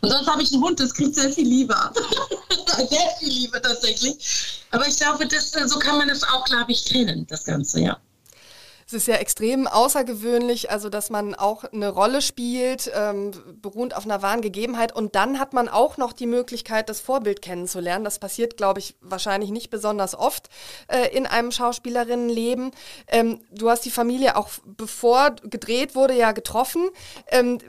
Und sonst habe ich einen Hund, das kriegt sehr viel Liebe. sehr viel Liebe tatsächlich. Aber ich glaube, das, so kann man das auch, glaube ich, trennen, das Ganze, ja. Es ist ja extrem außergewöhnlich, also dass man auch eine Rolle spielt, ähm, beruht auf einer wahren Gegebenheit. Und dann hat man auch noch die Möglichkeit, das Vorbild kennenzulernen. Das passiert, glaube ich, wahrscheinlich nicht besonders oft äh, in einem Schauspielerinnenleben. Ähm, du hast die Familie auch bevor gedreht wurde ja getroffen. Ähm,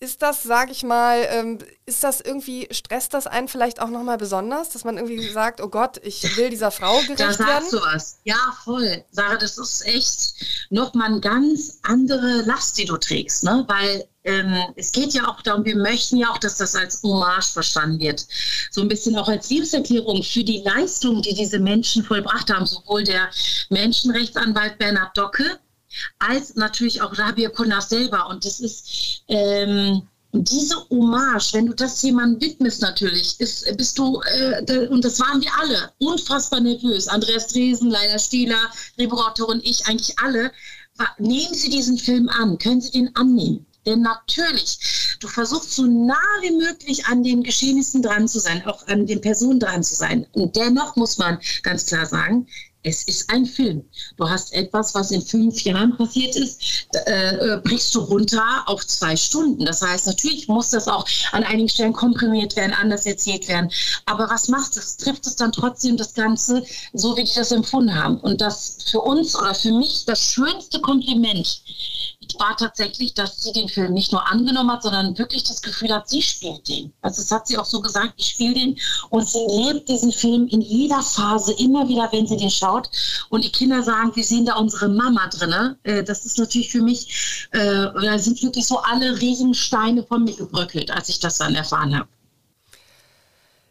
ist das, sage ich mal, ähm, ist das irgendwie, stresst das einen vielleicht auch nochmal besonders, dass man irgendwie sagt, oh Gott, ich will dieser Frau gerecht werden? Da sagst du was. Ja, voll. Sarah, das ist echt nochmal eine ganz andere Last, die du trägst, ne? weil ähm, es geht ja auch darum, wir möchten ja auch, dass das als Hommage verstanden wird. So ein bisschen auch als Liebeserklärung für die Leistung, die diese Menschen vollbracht haben, sowohl der Menschenrechtsanwalt Bernhard Docke, als natürlich auch Rabia Kunas selber. Und das ist ähm, diese Hommage, wenn du das jemandem widmest natürlich, ist, bist du, äh, und das waren wir alle, unfassbar nervös. Andreas Dresen, Leila Stieler, Rebo und ich, eigentlich alle. Nehmen Sie diesen Film an, können Sie den annehmen. Denn natürlich, du versuchst so nah wie möglich an den Geschehnissen dran zu sein, auch an den Personen dran zu sein. Und dennoch muss man ganz klar sagen, es ist ein Film. Du hast etwas, was in fünf Jahren passiert ist, äh, äh, brichst du runter auf zwei Stunden. Das heißt, natürlich muss das auch an einigen Stellen komprimiert werden, anders erzählt werden. Aber was macht es? Trifft es dann trotzdem das Ganze so, wie die das empfunden haben? Und das für uns oder für mich das schönste Kompliment war tatsächlich, dass sie den Film nicht nur angenommen hat, sondern wirklich das Gefühl hat, sie spielt den. Also das hat sie auch so gesagt, ich spiele den und sie lebt diesen Film in jeder Phase immer wieder, wenn sie den schaut. Und die Kinder sagen, wir sehen da unsere Mama drin. Äh, das ist natürlich für mich, äh, da sind wirklich so alle Riesensteine von mir gebröckelt, als ich das dann erfahren habe.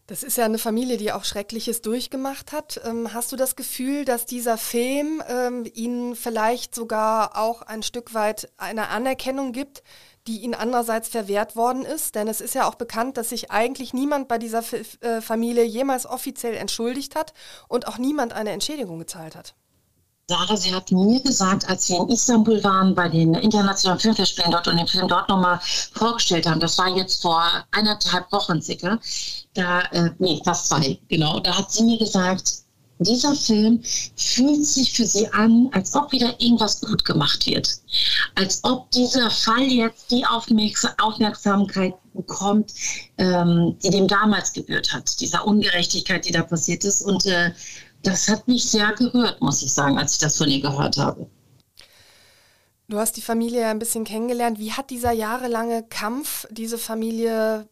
Das ist ja eine Familie, die auch Schreckliches durchgemacht hat. Ähm, hast du das Gefühl, dass dieser Film ähm, Ihnen vielleicht sogar auch ein Stück weit eine Anerkennung gibt, die Ihnen andererseits verwehrt worden ist? Denn es ist ja auch bekannt, dass sich eigentlich niemand bei dieser F äh, Familie jemals offiziell entschuldigt hat und auch niemand eine Entschädigung gezahlt hat. Sarah, sie hat mir gesagt, als wir in Istanbul waren bei den internationalen Filmfestspielen dort und den Film dort nochmal vorgestellt haben, das war jetzt vor eineinhalb Wochen circa, da, äh, nee, fast zwei, genau, da hat sie mir gesagt, dieser Film fühlt sich für sie an, als ob wieder irgendwas gut gemacht wird. Als ob dieser Fall jetzt die Aufmerksamkeit bekommt, ähm, die dem damals gebührt hat, dieser Ungerechtigkeit, die da passiert ist. Und äh, das hat mich sehr gerührt, muss ich sagen, als ich das von ihr gehört habe. Du hast die Familie ja ein bisschen kennengelernt. Wie hat dieser jahrelange Kampf diese Familie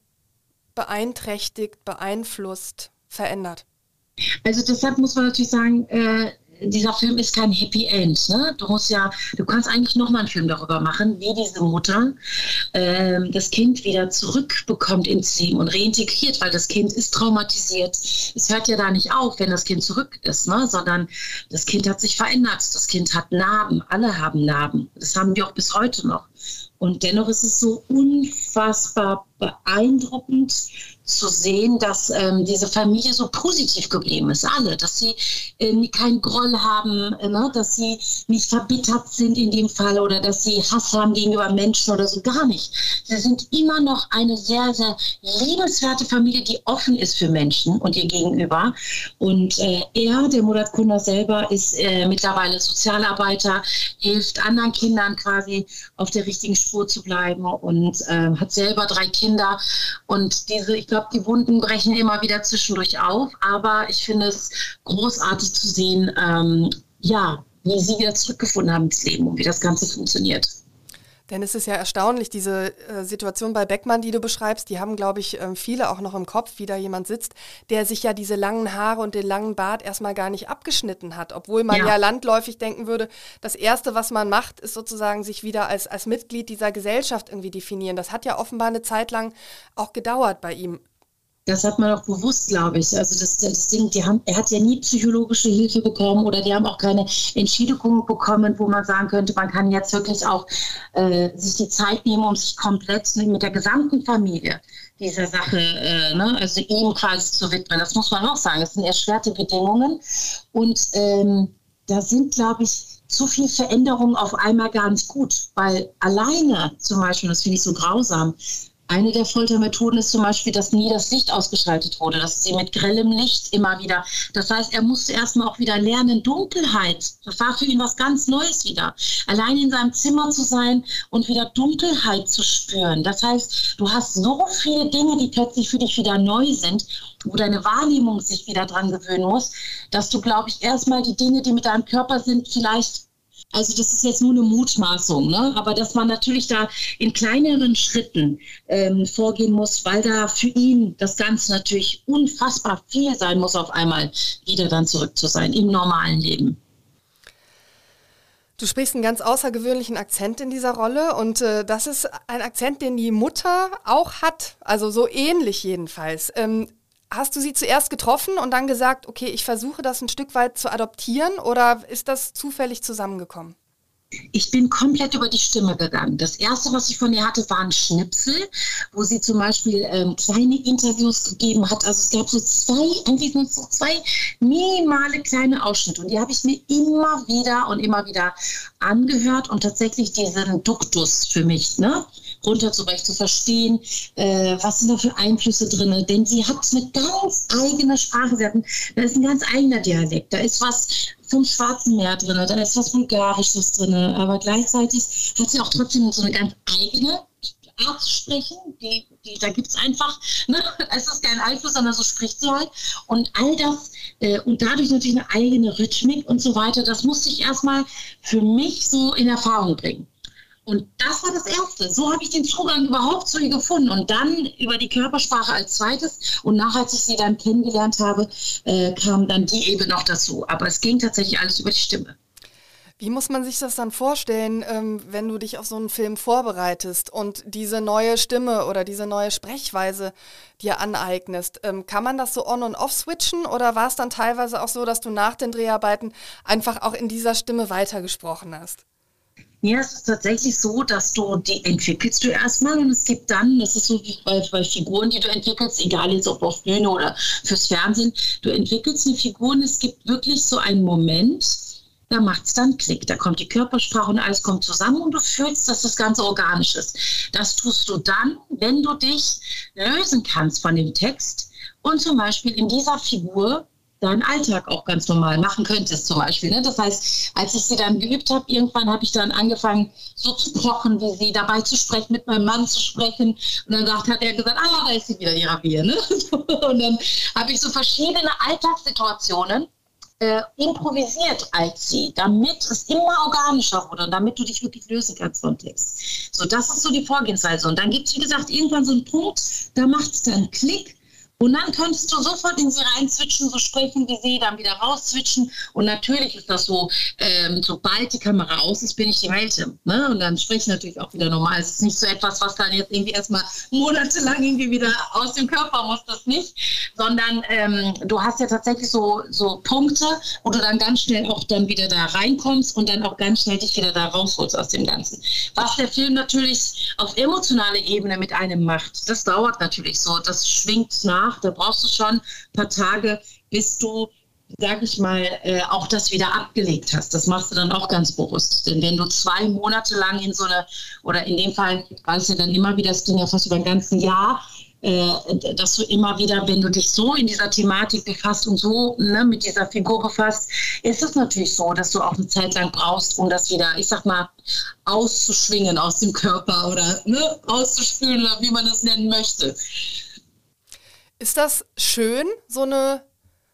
beeinträchtigt, beeinflusst, verändert? Also deshalb muss man natürlich sagen, äh, dieser Film ist kein Happy End. Ne? Du musst ja, du kannst eigentlich nochmal einen Film darüber machen, wie diese Mutter ähm, das Kind wieder zurückbekommt ins Leben und reintegriert, weil das Kind ist traumatisiert. Es hört ja da nicht auf, wenn das Kind zurück ist, ne? sondern das Kind hat sich verändert. Das Kind hat Narben. Alle haben Narben. Das haben wir auch bis heute noch. Und dennoch ist es so unfassbar beeindruckend, zu sehen, dass ähm, diese Familie so positiv geblieben ist, alle, dass sie äh, keinen Groll haben, äh, ne? dass sie nicht verbittert sind in dem Fall oder dass sie Hass haben gegenüber Menschen oder so, gar nicht. Sie sind immer noch eine sehr, sehr liebenswerte Familie, die offen ist für Menschen und ihr gegenüber. Und äh, er, der Murat Kunder selber, ist äh, mittlerweile Sozialarbeiter, hilft anderen Kindern quasi auf der richtigen Spur zu bleiben und äh, hat selber drei Kinder. Und diese, ich glaube, die Wunden brechen immer wieder zwischendurch auf, aber ich finde es großartig zu sehen, ähm, ja, wie sie wieder zurückgefunden haben ins Leben und wie das Ganze funktioniert. Denn es ist ja erstaunlich, diese äh, Situation bei Beckmann, die du beschreibst, die haben, glaube ich, äh, viele auch noch im Kopf, wie da jemand sitzt, der sich ja diese langen Haare und den langen Bart erstmal gar nicht abgeschnitten hat. Obwohl man ja. ja landläufig denken würde, das Erste, was man macht, ist sozusagen sich wieder als, als Mitglied dieser Gesellschaft irgendwie definieren. Das hat ja offenbar eine Zeit lang auch gedauert bei ihm. Das hat man auch bewusst, glaube ich. Also das, das Ding, haben, er hat ja nie psychologische Hilfe bekommen oder die haben auch keine Entschädigung bekommen, wo man sagen könnte, man kann jetzt wirklich auch äh, sich die Zeit nehmen, um sich komplett mit der gesamten Familie dieser Sache, äh, ne, also ihm quasi zu widmen. Das muss man auch sagen. Es sind erschwerte Bedingungen und ähm, da sind, glaube ich, zu viel Veränderungen auf einmal gar nicht gut, weil alleine zum Beispiel, das finde ich so grausam, eine der Foltermethoden ist zum Beispiel, dass nie das Licht ausgeschaltet wurde, dass sie mit grellem Licht immer wieder. Das heißt, er musste erstmal auch wieder lernen, Dunkelheit. Das war für ihn was ganz Neues wieder. Allein in seinem Zimmer zu sein und wieder Dunkelheit zu spüren. Das heißt, du hast so viele Dinge, die plötzlich für dich wieder neu sind, wo deine Wahrnehmung sich wieder dran gewöhnen muss, dass du, glaube ich, erstmal die Dinge, die mit deinem Körper sind, vielleicht also das ist jetzt nur eine Mutmaßung, ne? aber dass man natürlich da in kleineren Schritten ähm, vorgehen muss, weil da für ihn das Ganze natürlich unfassbar viel sein muss, auf einmal wieder dann zurück zu sein im normalen Leben. Du sprichst einen ganz außergewöhnlichen Akzent in dieser Rolle und äh, das ist ein Akzent, den die Mutter auch hat, also so ähnlich jedenfalls. Ähm, Hast du sie zuerst getroffen und dann gesagt, okay, ich versuche das ein Stück weit zu adoptieren oder ist das zufällig zusammengekommen? Ich bin komplett über die Stimme gegangen. Das erste, was ich von ihr hatte, waren Schnipsel, wo sie zum Beispiel ähm, kleine Interviews gegeben hat. Also es gab so zwei, eigentlich nur so zwei minimale kleine Ausschnitte und die habe ich mir immer wieder und immer wieder angehört und tatsächlich diesen Duktus für mich, ne? runterzubrechen, zu verstehen, äh, was sind da für Einflüsse drin. Denn sie hat eine ganz eigene Sprache. Sie hat ein, da ist ein ganz eigener Dialekt. Da ist was vom Schwarzen Meer drin, da ist was Bulgarisches drin. Aber gleichzeitig hat sie auch trotzdem so eine ganz eigene Art zu sprechen. Die, die, da gibt es einfach, ne? es ist kein Einfluss, sondern so spricht sie halt. Und all das äh, und dadurch natürlich eine eigene Rhythmik und so weiter, das musste ich erstmal für mich so in Erfahrung bringen. Und das war das Erste. So habe ich den Zugang überhaupt zu ihr gefunden. Und dann über die Körpersprache als zweites. Und nachher, als ich sie dann kennengelernt habe, äh, kam dann die Ebene noch dazu. Aber es ging tatsächlich alles über die Stimme. Wie muss man sich das dann vorstellen, ähm, wenn du dich auf so einen Film vorbereitest und diese neue Stimme oder diese neue Sprechweise dir aneignest? Ähm, kann man das so on und off switchen oder war es dann teilweise auch so, dass du nach den Dreharbeiten einfach auch in dieser Stimme weitergesprochen hast? Ja, es ist tatsächlich so, dass du die entwickelst du erstmal und es gibt dann, das ist so wie bei, bei Figuren, die du entwickelst, egal jetzt ob auf Bühne oder fürs Fernsehen, du entwickelst eine Figur und es gibt wirklich so einen Moment, da macht es dann Klick. Da kommt die Körpersprache und alles kommt zusammen und du fühlst, dass das Ganze organisch ist. Das tust du dann, wenn du dich lösen kannst von dem Text und zum Beispiel in dieser Figur deinen Alltag auch ganz normal machen könntest zum Beispiel. Ne? Das heißt, als ich sie dann geübt habe, irgendwann habe ich dann angefangen, so zu kochen wie sie, dabei zu sprechen, mit meinem Mann zu sprechen. Und dann sagt, hat er gesagt, ah, da ist sie wieder, die Ravier. Ne? Und dann habe ich so verschiedene Alltagssituationen äh, improvisiert als sie, damit es immer organischer wurde und damit du dich wirklich lösen kannst vom Text. So, das ist so die Vorgehensweise. Und dann gibt es, wie gesagt, irgendwann so einen Punkt, da macht es dann Klick Und dann könntest du sofort in sie reinzwitschen, so sprechen wie sie, dann wieder rauszwitschen. Und natürlich ist das so, ähm, sobald die Kamera aus ist, bin ich die Mädchen. Ne? Und dann spreche ich natürlich auch wieder normal. Es ist nicht so etwas, was dann jetzt irgendwie erstmal monatelang irgendwie wieder aus dem Körper muss, das nicht. Sondern ähm, du hast ja tatsächlich so, so Punkte, wo du dann ganz schnell auch dann wieder da reinkommst und dann auch ganz schnell dich wieder da rausholst aus dem Ganzen. Was der Film natürlich auf emotionaler Ebene mit einem macht, das dauert natürlich so. Das schwingt nach. Da brauchst du schon ein paar Tage, bis du sag ich mal, äh, auch das wieder abgelegt hast. Das machst du dann auch ganz bewusst. Denn wenn du zwei Monate lang in so eine, oder in dem Fall war es ja dann immer wieder, das ging ja fast über ein ganzes Jahr, äh, dass du immer wieder, wenn du dich so in dieser Thematik befasst und so ne, mit dieser Figur befasst, ist es natürlich so, dass du auch eine Zeit lang brauchst, um das wieder, ich sag mal, auszuschwingen aus dem Körper oder ne, auszuspülen oder wie man das nennen möchte. Ist das schön, so eine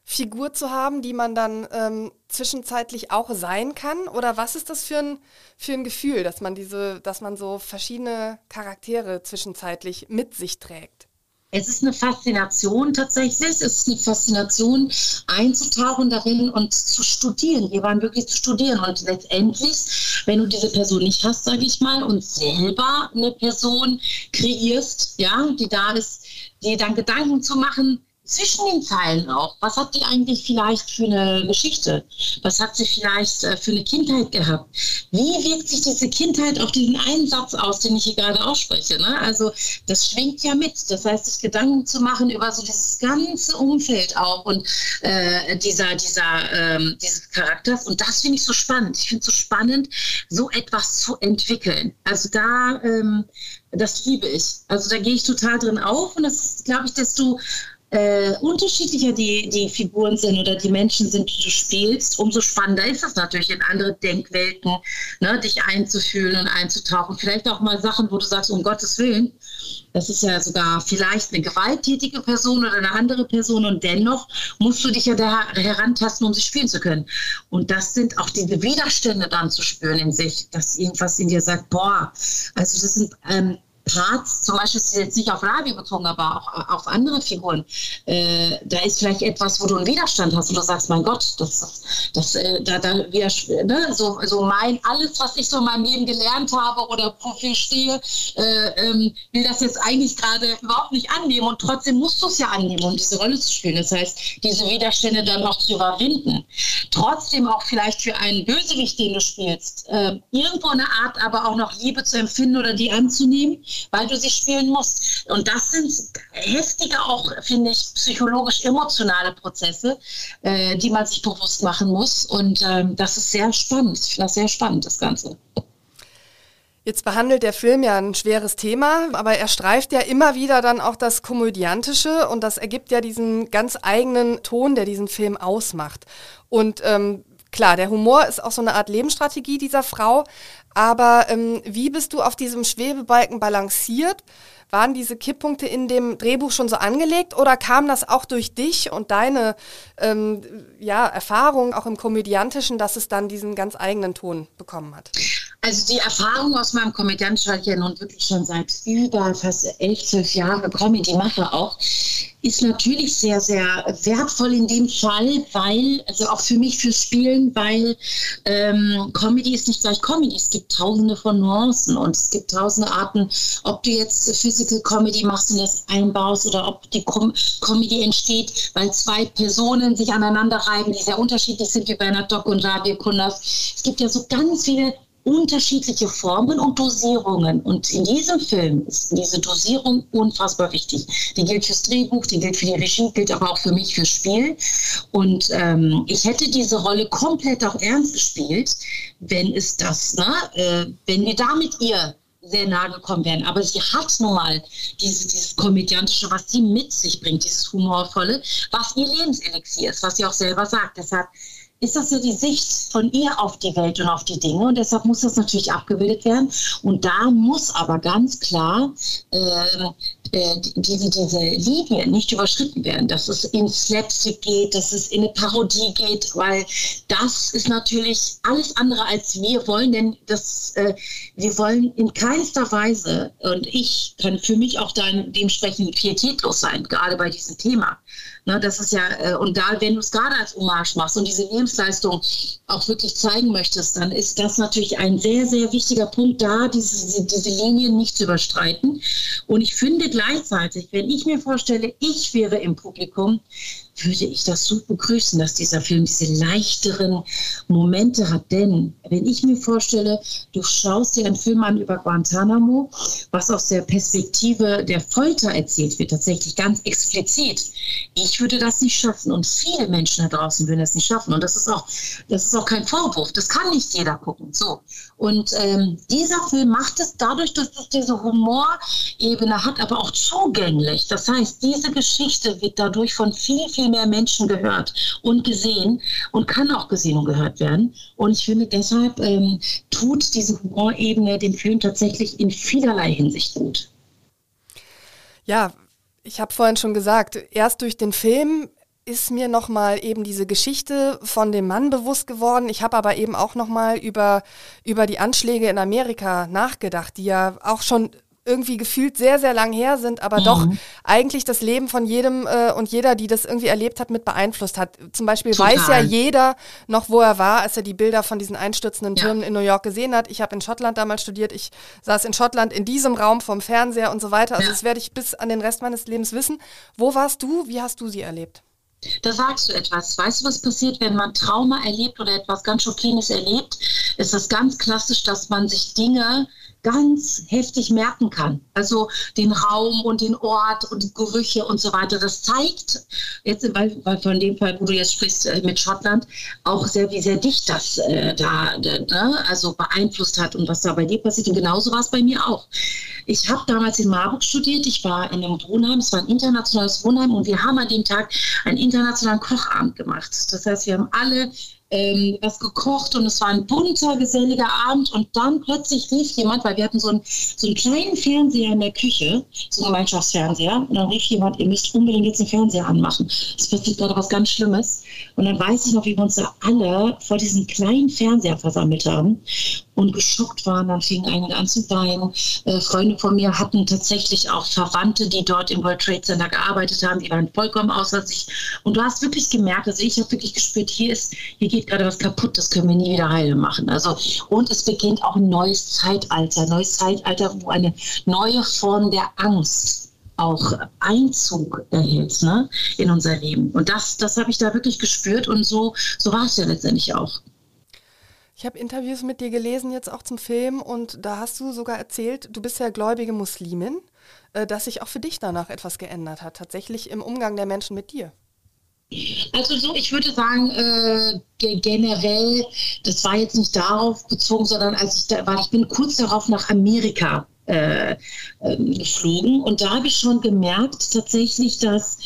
Figur zu haben, die man dann ähm, zwischenzeitlich auch sein kann? Oder was ist das für ein, für ein Gefühl, dass man diese, dass man so verschiedene Charaktere zwischenzeitlich mit sich trägt? Es ist eine Faszination tatsächlich. Es ist eine Faszination, einzutauchen darin und zu studieren. Waren wirklich zu studieren. Und letztendlich, wenn du diese Person nicht hast, sage ich mal, und selber eine Person kreierst, ja, die da ist, dir dann Gedanken zu machen, zwischen den Zeilen auch. Was hat die eigentlich vielleicht für eine Geschichte? Was hat sie vielleicht äh, für eine Kindheit gehabt? Wie wirkt sich diese Kindheit auf diesen einen Satz aus, den ich hier gerade ausspreche? Ne? Also das schwingt ja mit. Das heißt, sich Gedanken zu machen über so dieses ganze Umfeld auch und äh, dieser, dieser, ähm, dieses Charakters. Und das finde ich so spannend. Ich finde es so spannend, so etwas zu entwickeln. Also da, ähm, das liebe ich. Also da gehe ich total drin auf und das glaube ich, desto äh, unterschiedlicher die, die Figuren sind oder die Menschen sind, die du spielst, umso spannender ist es natürlich, in andere Denkwelten ne, dich einzufühlen und einzutauchen. Vielleicht auch mal Sachen, wo du sagst, um Gottes Willen, das ist ja sogar vielleicht eine gewalttätige Person oder eine andere Person und dennoch musst du dich ja da herantasten, um sie spielen zu können. Und das sind auch diese Widerstände dann zu spüren in sich, dass irgendwas in dir sagt, boah, also das sind ähm, Parts, zum Beispiel ist jetzt nicht auf Ravi bezogen, aber auch auf andere Figuren, äh, da ist vielleicht etwas, wo du einen Widerstand hast und du sagst, mein Gott, das, das, äh, da, da ne? so, so mein, alles, was ich so in meinem Leben gelernt habe oder wofür äh, ähm, will das jetzt eigentlich gerade überhaupt nicht annehmen und trotzdem musst du es ja annehmen, um diese Rolle zu spielen. Das heißt, diese Widerstände dann auch zu überwinden. Trotzdem auch vielleicht für einen Bösewicht, den du spielst, äh, irgendwo eine Art aber auch noch Liebe zu empfinden oder die anzunehmen weil du sie spielen musst. Und das sind heftige, auch finde ich, psychologisch emotionale Prozesse, äh, die man sich bewusst machen muss. Und ähm, das ist sehr spannend. Ich finde das sehr spannend, das Ganze. Jetzt behandelt der Film ja ein schweres Thema, aber er streift ja immer wieder dann auch das Komödiantische und das ergibt ja diesen ganz eigenen Ton, der diesen Film ausmacht. Und ähm, klar, der Humor ist auch so eine Art Lebensstrategie dieser Frau, aber ähm, wie bist du auf diesem Schwebebalken balanciert? Waren diese Kipppunkte in dem Drehbuch schon so angelegt oder kam das auch durch dich und deine ähm, ja, Erfahrung auch im Komödiantischen, dass es dann diesen ganz eigenen Ton bekommen hat? Also die Erfahrung aus meinem Komödiantischen, weil ja nun wirklich schon seit über fast elf, zwölf Jahren Comedy mache auch, ist natürlich sehr, sehr wertvoll in dem Fall, weil, also auch für mich fürs Spielen, weil ähm, Comedy ist nicht gleich Comedy. Es gibt tausende von Nuancen und es gibt tausende Arten, ob du jetzt Physical Comedy machst und das einbaust oder ob die Com Comedy entsteht, weil zwei Personen sich aneinander reiben, die sehr unterschiedlich sind, wie bei einer Doc und Radio Kundas. Es gibt ja so ganz viele unterschiedliche Formen und Dosierungen. Und in diesem Film ist diese Dosierung unfassbar wichtig. Die gilt fürs Drehbuch, die gilt für die Regie, gilt aber auch für mich fürs Spiel. Und ähm, ich hätte diese Rolle komplett auch ernst gespielt, wenn es das, ne, äh, wenn wir da mit ihr sehr nahe gekommen wären. Aber sie hat nun mal dieses, dieses Komödiantische, was sie mit sich bringt, dieses Humorvolle, was ihr Lebenselixier ist, was sie auch selber sagt. Deshalb ist das ja die Sicht von ihr auf die Welt und auf die Dinge. Und deshalb muss das natürlich abgebildet werden. Und da muss aber ganz klar äh, äh, diese, diese Linien nicht überschritten werden, dass es in Slapstick geht, dass es in eine Parodie geht, weil das ist natürlich alles andere als wir wollen, denn das, äh, wir wollen in keinster Weise, und ich kann für mich auch dann dementsprechend pietätlos sein, gerade bei diesem Thema. Ne, das ist ja, äh, und da, wenn du es gerade als Hommage machst und diese Lebensleistung auch wirklich zeigen möchtest, dann ist das natürlich ein sehr, sehr wichtiger Punkt da, diese, diese Linien nicht zu überstreiten. Und ich finde gleichzeitig, wenn ich mir vorstelle, ich wäre im Publikum, würde ich das so begrüßen, dass dieser Film diese leichteren Momente hat. Denn wenn ich mir vorstelle, du schaust dir einen Film an über Guantanamo, was aus der Perspektive der Folter erzählt wird, tatsächlich ganz explizit. Ich würde das nicht schaffen und viele Menschen da draußen würden das nicht schaffen. Und das ist auch, das ist auch kein Vorwurf. Das kann nicht jeder gucken. So. Und ähm, dieser Film macht es dadurch, dass es diese Humorebene hat, aber auch zugänglich. Das heißt, diese Geschichte wird dadurch von viel, viel mehr Menschen gehört und gesehen und kann auch gesehen und gehört werden. Und ich finde, deshalb ähm, tut diese Humorebene den Film tatsächlich in vielerlei Hinsicht gut. Ja, ich habe vorhin schon gesagt, erst durch den Film ist mir nochmal eben diese Geschichte von dem Mann bewusst geworden. Ich habe aber eben auch nochmal über, über die Anschläge in Amerika nachgedacht, die ja auch schon irgendwie gefühlt sehr, sehr lang her sind, aber mhm. doch eigentlich das Leben von jedem äh, und jeder, die das irgendwie erlebt hat, mit beeinflusst hat. Zum Beispiel Total. weiß ja jeder noch, wo er war, als er die Bilder von diesen einstürzenden Türmen ja. in New York gesehen hat. Ich habe in Schottland damals studiert, ich saß in Schottland in diesem Raum vom Fernseher und so weiter. Also ja. das werde ich bis an den Rest meines Lebens wissen. Wo warst du? Wie hast du sie erlebt? Da sagst du etwas. Weißt du, was passiert, wenn man Trauma erlebt oder etwas ganz Schockierendes erlebt? Ist das ganz klassisch, dass man sich Dinge ganz heftig merken kann. Also den Raum und den Ort und Gerüche und so weiter. Das zeigt, jetzt weil, weil von dem Fall, wo du jetzt sprichst äh, mit Schottland, auch sehr, wie sehr dich das äh, da ne, also beeinflusst hat und was da bei dir passiert. Und genauso war es bei mir auch. Ich habe damals in Marburg studiert. Ich war in einem Wohnheim. Es war ein internationales Wohnheim und wir haben an dem Tag einen internationalen Kochabend gemacht. Das heißt, wir haben alle ähm, was gekocht und es war ein bunter, geselliger Abend und dann plötzlich rief jemand, weil wir hatten so einen, so einen kleinen Fernseher in der Küche, so einen Gemeinschaftsfernseher und dann rief jemand, ihr müsst unbedingt jetzt den Fernseher anmachen. Es passiert gerade was ganz Schlimmes und dann weiß ich noch, wie wir uns da alle vor diesem kleinen Fernseher versammelt haben und geschockt waren. Dann fingen einige an zu weinen. Äh, Freunde von mir hatten tatsächlich auch Verwandte, die dort im World Trade Center gearbeitet haben. Die waren vollkommen außer sich. Und du hast wirklich gemerkt, also ich habe wirklich gespürt, hier ist, hier geht gerade was kaputt, das können wir nie wieder heile machen. Also, und es beginnt auch ein neues Zeitalter, ein neues Zeitalter, wo eine neue Form der Angst auch Einzug erhält ne, in unser Leben. Und das, das habe ich da wirklich gespürt und so, so war es ja letztendlich auch. Ich habe Interviews mit dir gelesen, jetzt auch zum Film, und da hast du sogar erzählt, du bist ja gläubige Muslimin, äh, dass sich auch für dich danach etwas geändert hat, tatsächlich im Umgang der Menschen mit dir. Also so, ich würde sagen, äh, generell, das war jetzt nicht darauf bezogen, sondern als ich da war, ich bin kurz darauf nach Amerika äh, ähm, geflogen. Und da habe ich schon gemerkt tatsächlich, dass,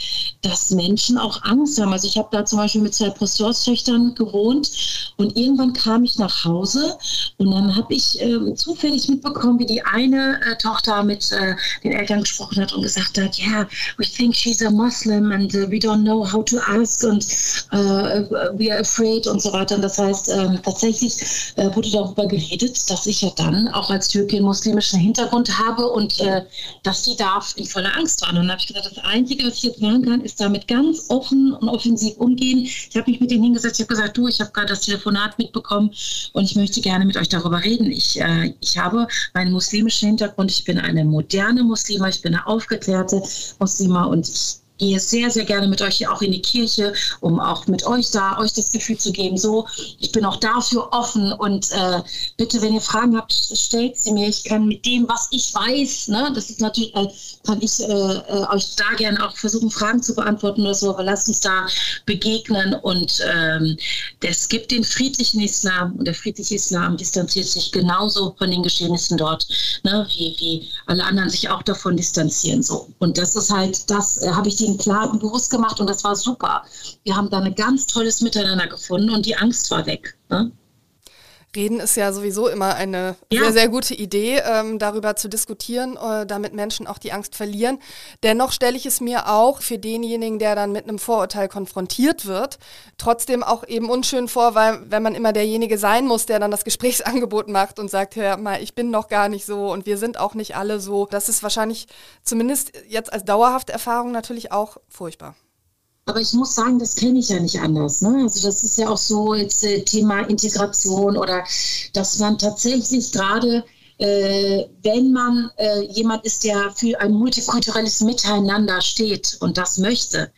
dass Menschen auch Angst haben. Also ich habe da zum Beispiel mit zwei Pastorstöchtern gewohnt und irgendwann kam ich nach Hause und dann habe ich äh, zufällig mitbekommen, wie die eine äh, Tochter mit äh, den Eltern gesprochen hat und gesagt hat, ja, yeah, we think she's a Muslim and uh, we don't know how to ask und uh, we are afraid und so weiter. Und das heißt, ähm, tatsächlich äh, wurde darüber geredet, dass ich ja dann auch als Türkin muslimischen Hintergrund Hintergrund habe und äh, dass die da in voller Angst waren. Und dann habe ich gesagt, das Einzige, was ich jetzt machen kann, ist damit ganz offen und offensiv umgehen. Ich habe mich mit denen hingesetzt, ich habe gesagt, du, ich habe gerade das Telefonat mitbekommen und ich möchte gerne mit euch darüber reden. Ich, äh, ich habe meinen muslimischen Hintergrund, ich bin eine moderne Muslima, ich bin eine aufgeklärte Muslima und ich gehe sehr, sehr gerne mit euch auch in die Kirche, um auch mit euch da, euch das Gefühl zu geben, so, ich bin auch dafür offen und äh, bitte, wenn ihr Fragen habt, stellt sie mir. Ich kann mit dem, was ich weiß, ne, das ist natürlich, äh, kann ich äh, äh euch da gerne auch versuchen, Fragen zu beantworten oder so, aber lasst uns da begegnen und ähm, es gibt den friedlichen Islam und der friedliche Islam distanziert sich genauso von den Geschehnissen dort, ne, wie, wie alle anderen sich auch davon distanzieren, so. Und das ist halt, das äh, habe ich die ihnen klar und bewusst gemacht und das war super. Wir haben da ein ganz tolles Miteinander gefunden und die Angst war weg. Ne? Reden ist ja sowieso immer eine ja. sehr, sehr gute Idee, ähm, darüber zu diskutieren, äh, damit Menschen auch die Angst verlieren. Dennoch stelle ich es mir auch für denjenigen, der dann mit einem Vorurteil konfrontiert wird, trotzdem auch eben unschön vor, weil wenn man immer derjenige sein muss, der dann das Gesprächsangebot macht und sagt, hör mal, ich bin noch gar nicht so und wir sind auch nicht alle so, das ist wahrscheinlich zumindest jetzt als dauerhafte Erfahrung natürlich auch furchtbar. Aber ich muss sagen, das kenne ich ja nicht anders. Ne? Also das ist ja auch so jetzt äh, Thema Integration oder dass man tatsächlich gerade, äh, wenn man äh, jemand ist, der für ein multikulturelles Miteinander steht und das möchte,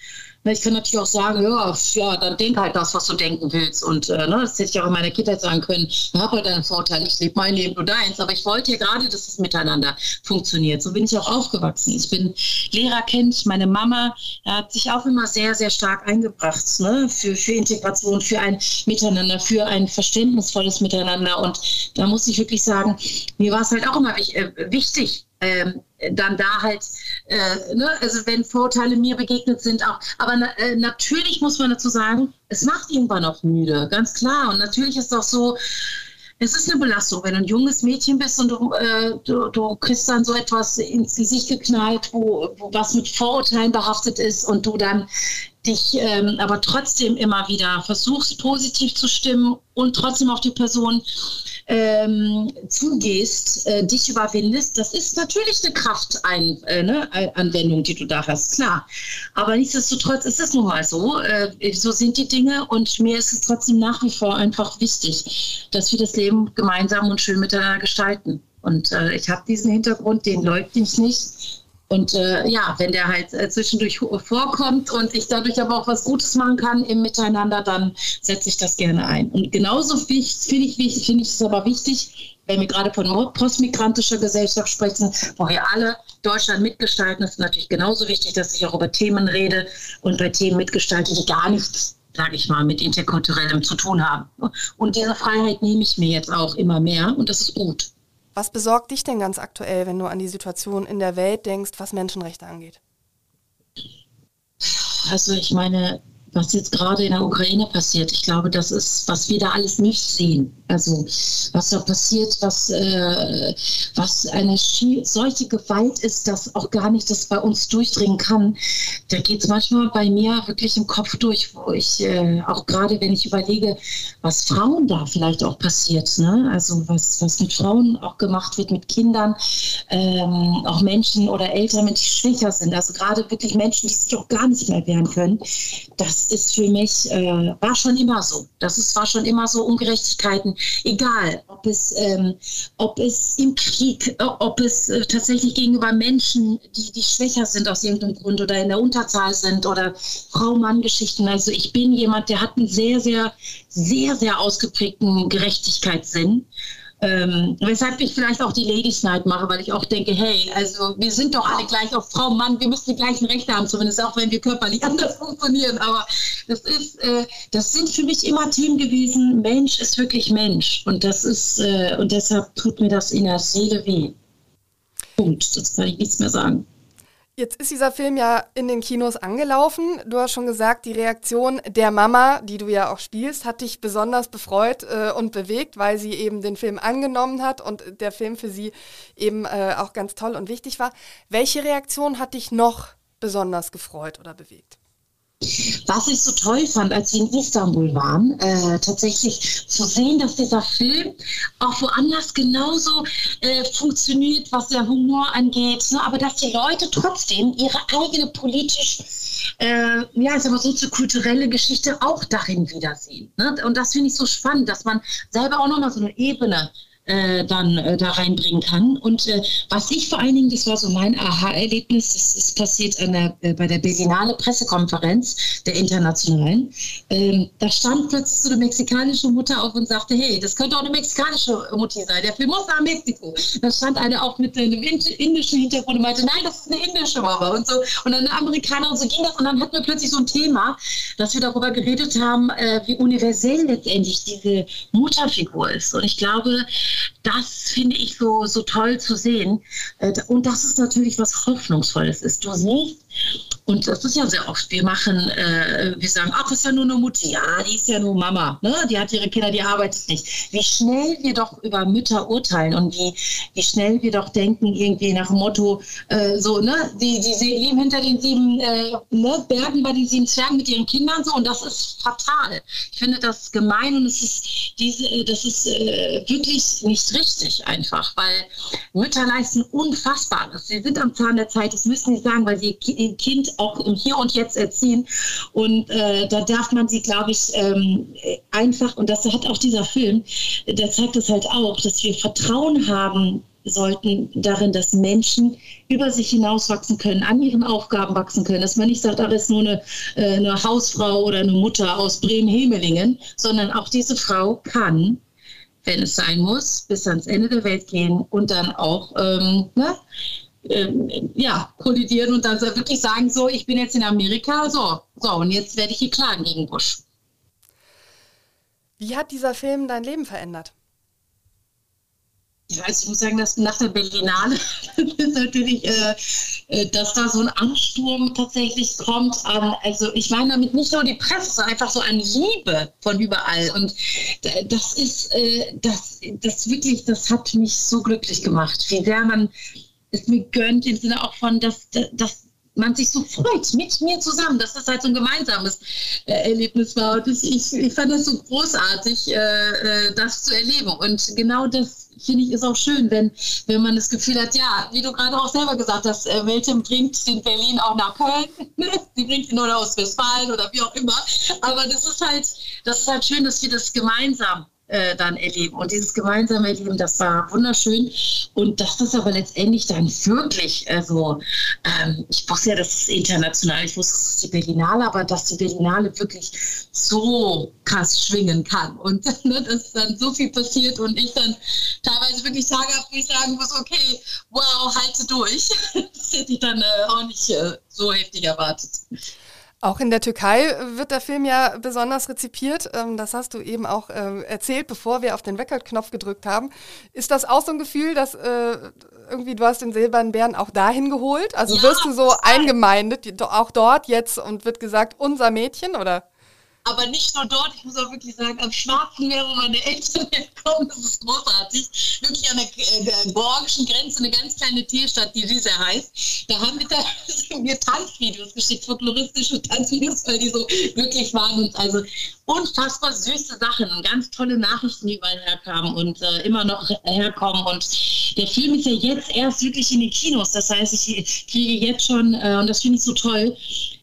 ich kann natürlich auch sagen, ja, ja, dann denk halt das, was du denken willst. Und äh, ne, das hätte ich auch in meiner Kindheit sagen können, ich habe halt einen Vorteil, ich lebe mein Leben, du deins. Aber ich wollte ja gerade, dass es miteinander funktioniert. So bin ich auch aufgewachsen. Ich bin Lehrerkind, meine Mama hat sich auch immer sehr, sehr stark eingebracht ne, für, für Integration, für ein Miteinander, für ein verständnisvolles Miteinander. Und da muss ich wirklich sagen, mir war es halt auch immer äh, wichtig, ähm, dann da halt, äh, ne, also wenn Vorurteile mir begegnet sind auch. Aber na, äh, natürlich muss man dazu sagen, es macht irgendwann auch müde, ganz klar. Und natürlich ist es auch so, es ist eine Belastung, wenn du ein junges Mädchen bist und du, äh, du, du, kriegst dann so etwas ins Gesicht geknallt, wo, wo was mit Vorurteilen behaftet ist und du dann dich ähm, aber trotzdem immer wieder versuchst, positiv zu stimmen und trotzdem auf die Person ähm, zugehst, äh, dich überwindest, das ist natürlich eine Kraftanwendung, äh, ne, die du da hast, klar. Aber nichtsdestotrotz ist es nun mal so. Äh, so sind die Dinge und mir ist es trotzdem nach wie vor einfach wichtig, dass wir das Leben gemeinsam und schön miteinander gestalten. Und äh, ich habe diesen Hintergrund, den leugne ich nicht. Und äh, ja, wenn der halt äh, zwischendurch vorkommt und ich dadurch aber auch was Gutes machen kann im Miteinander, dann setze ich das gerne ein. Und genauso finde ich, finde ich es aber wichtig, wenn wir gerade von postmigrantischer Gesellschaft sprechen, wo wir alle Deutschland mitgestalten, ist natürlich genauso wichtig, dass ich auch über Themen rede und bei Themen mitgestalte, die gar nichts sage ich mal, mit interkulturellem zu tun haben. Und diese Freiheit nehme ich mir jetzt auch immer mehr und das ist gut. Was besorgt dich denn ganz aktuell, wenn du an die Situation in der Welt denkst, was Menschenrechte angeht? Also ich meine, was jetzt gerade in der Ukraine passiert. Ich glaube, das ist, was wir da alles nicht sehen. Also was da passiert, was, äh, was eine solche Gewalt ist, dass auch gar nicht das bei uns durchdringen kann. Da geht es manchmal bei mir wirklich im Kopf durch, wo ich äh, auch gerade, wenn ich überlege, was Frauen da vielleicht auch passiert. Ne? Also was, was mit Frauen auch gemacht wird, mit Kindern, ähm, auch Menschen oder Eltern, die schwächer sind. Also gerade wirklich Menschen, die sich auch gar nicht mehr wehren können. Das ist für mich, äh, war schon immer so. Das ist, war schon immer so Ungerechtigkeiten, egal, ob es, ähm, ob es im Krieg, äh, ob es äh, tatsächlich gegenüber Menschen, die, die schwächer sind aus irgendeinem Grund oder in der Unterzahl sind oder Frau-Mann-Geschichten. Also ich bin jemand, der hat einen sehr, sehr, sehr, sehr ausgeprägten Gerechtigkeitssinn. Ähm, weshalb ich vielleicht auch die Ladies Night mache, weil ich auch denke, hey, also wir sind doch alle gleich, auch Frau, Mann, wir müssen die gleichen Rechte haben, zumindest auch wenn wir körperlich anders funktionieren. Aber das ist, äh, das sind für mich immer Themen gewesen. Mensch ist wirklich Mensch. Und das ist, äh, und deshalb tut mir das in der Seele weh. Punkt. Das kann ich nichts mehr sagen. Jetzt ist dieser Film ja in den Kinos angelaufen. Du hast schon gesagt, die Reaktion der Mama, die du ja auch spielst, hat dich besonders befreut äh, und bewegt, weil sie eben den Film angenommen hat und der Film für sie eben äh, auch ganz toll und wichtig war. Welche Reaktion hat dich noch besonders gefreut oder bewegt? Was ich so toll fand, als wir in Istanbul waren, äh, tatsächlich zu sehen, dass dieser Film auch woanders genauso äh, funktioniert, was der Humor angeht, ne? aber dass die Leute trotzdem ihre eigene politisch äh, ja, ich sag mal, soziokulturelle Geschichte auch darin wiedersehen. Ne? Und das finde ich so spannend, dass man selber auch nochmal so eine Ebene äh, dann äh, da reinbringen kann. Und äh, was ich vor allen Dingen, das war so mein Aha-Erlebnis, das ist passiert der, äh, bei der Berlinale Pressekonferenz der Internationalen. Ähm, da stand plötzlich so eine mexikanische Mutter auf und sagte, hey, das könnte auch eine mexikanische Mutti sein, der Film muss nach Mexiko. Da stand eine auch mit einem indischen Hintergrund und meinte, nein, das ist eine indische Mama und so. Und dann eine Amerikaner und so ging das. Und dann hatten wir plötzlich so ein Thema, dass wir darüber geredet haben, äh, wie universell letztendlich diese Mutterfigur ist. Und ich glaube, das finde ich so, so toll zu sehen. Äh, und das ist natürlich was Hoffnungsvolles ist. Du siehst, Und das ist ja sehr oft. Wir machen, äh, wir sagen, ach, ist ja nur eine Mutter. Ja, die ist ja nur Mama. Ne? Die hat ihre Kinder, die arbeitet nicht. Wie schnell wir doch über Mütter urteilen und wie, wie schnell wir doch denken, irgendwie nach dem Motto, äh, so, ne, die, die leben hinter den sieben äh, ne, Bergen bei den sieben Zwergen mit ihren Kindern so und das ist fatal. Ich finde das gemein und es ist diese, äh, das ist äh, wirklich nicht richtig einfach, weil Mütter leisten Unfassbares. Sie sind am Zahn der Zeit, das müssen sie sagen, weil sie ihr Kind auch im Hier und Jetzt erziehen. Und äh, da darf man sie, glaube ich, ähm, einfach, und das hat auch dieser Film, der zeigt es halt auch, dass wir Vertrauen haben sollten darin, dass Menschen über sich hinauswachsen können, an ihren Aufgaben wachsen können, dass man nicht sagt, ach, ist nur eine, äh, eine Hausfrau oder eine Mutter aus Bremen-Hemelingen, sondern auch diese Frau kann, wenn es sein muss, bis ans Ende der Welt gehen und dann auch ähm, ne, ähm, ja, kollidieren und dann wirklich sagen, so, ich bin jetzt in Amerika, so, so, und jetzt werde ich hier klagen gegen Bush. Wie hat dieser Film dein Leben verändert? Ja, also ich muss sagen, dass nach der Berlinale ist natürlich, äh, äh, dass da so ein Ansturm tatsächlich kommt an, also ich meine damit nicht nur die Presse, sondern einfach so an Liebe von überall. Und das ist, äh, das, das wirklich, das hat mich so glücklich gemacht, wie sehr man es mir gönnt, im Sinne auch von, dass, dass man sich so freut mit mir zusammen, dass das halt so ein gemeinsames äh, Erlebnis war. Und ich, ich fand das so großartig, äh, äh, das zu erleben. Und genau das finde ich ist auch schön, wenn, wenn man das Gefühl hat, ja, wie du gerade auch selber gesagt hast, äh, Weltem bringt den Berlin auch nach Köln, sie bringt ihn oder aus Westfalen oder wie auch immer. Aber das ist halt, das ist halt schön, dass wir das gemeinsam äh, dann erleben. Und dieses gemeinsame Erleben, das war wunderschön. Und das aber letztendlich dann wirklich, also ähm, ich wusste ja, das ist international, ich wusste, es ist die Berlinale, aber dass die Berlinale wirklich so krass schwingen kann und ne, dass dann so viel passiert und ich dann teilweise wirklich Tage habe, wo ich sagen muss, okay, wow, halte durch. Das hätte ich dann äh, auch nicht äh, so heftig erwartet. Auch in der Türkei wird der Film ja besonders rezipiert. Ähm, das hast du eben auch äh, erzählt, bevor wir auf den Record-Knopf gedrückt haben. Ist das auch so ein Gefühl, dass äh, irgendwie du hast den Silbernen Bären auch dahin geholt? Also ja, wirst du so eingemeindet, auch dort jetzt und wird gesagt, unser Mädchen oder? Aber nicht nur dort, ich muss auch wirklich sagen, am Schwarzen Meer, wo meine Eltern herkommen, das ist großartig. Wirklich an der, äh, der georgischen Grenze, eine ganz kleine Tierstadt, die Riese heißt. Da haben wir, da, mir Tanzvideos geschickt, folkloristische Tanzvideos, weil die so wirklich waren und also unfassbar süße Sachen, ganz tolle Nachrichten, die überall herkamen und äh, immer noch herkommen. Und der Film ist ja jetzt erst wirklich in den Kinos. Das heißt, ich kriege jetzt schon, äh, und das finde ich so toll,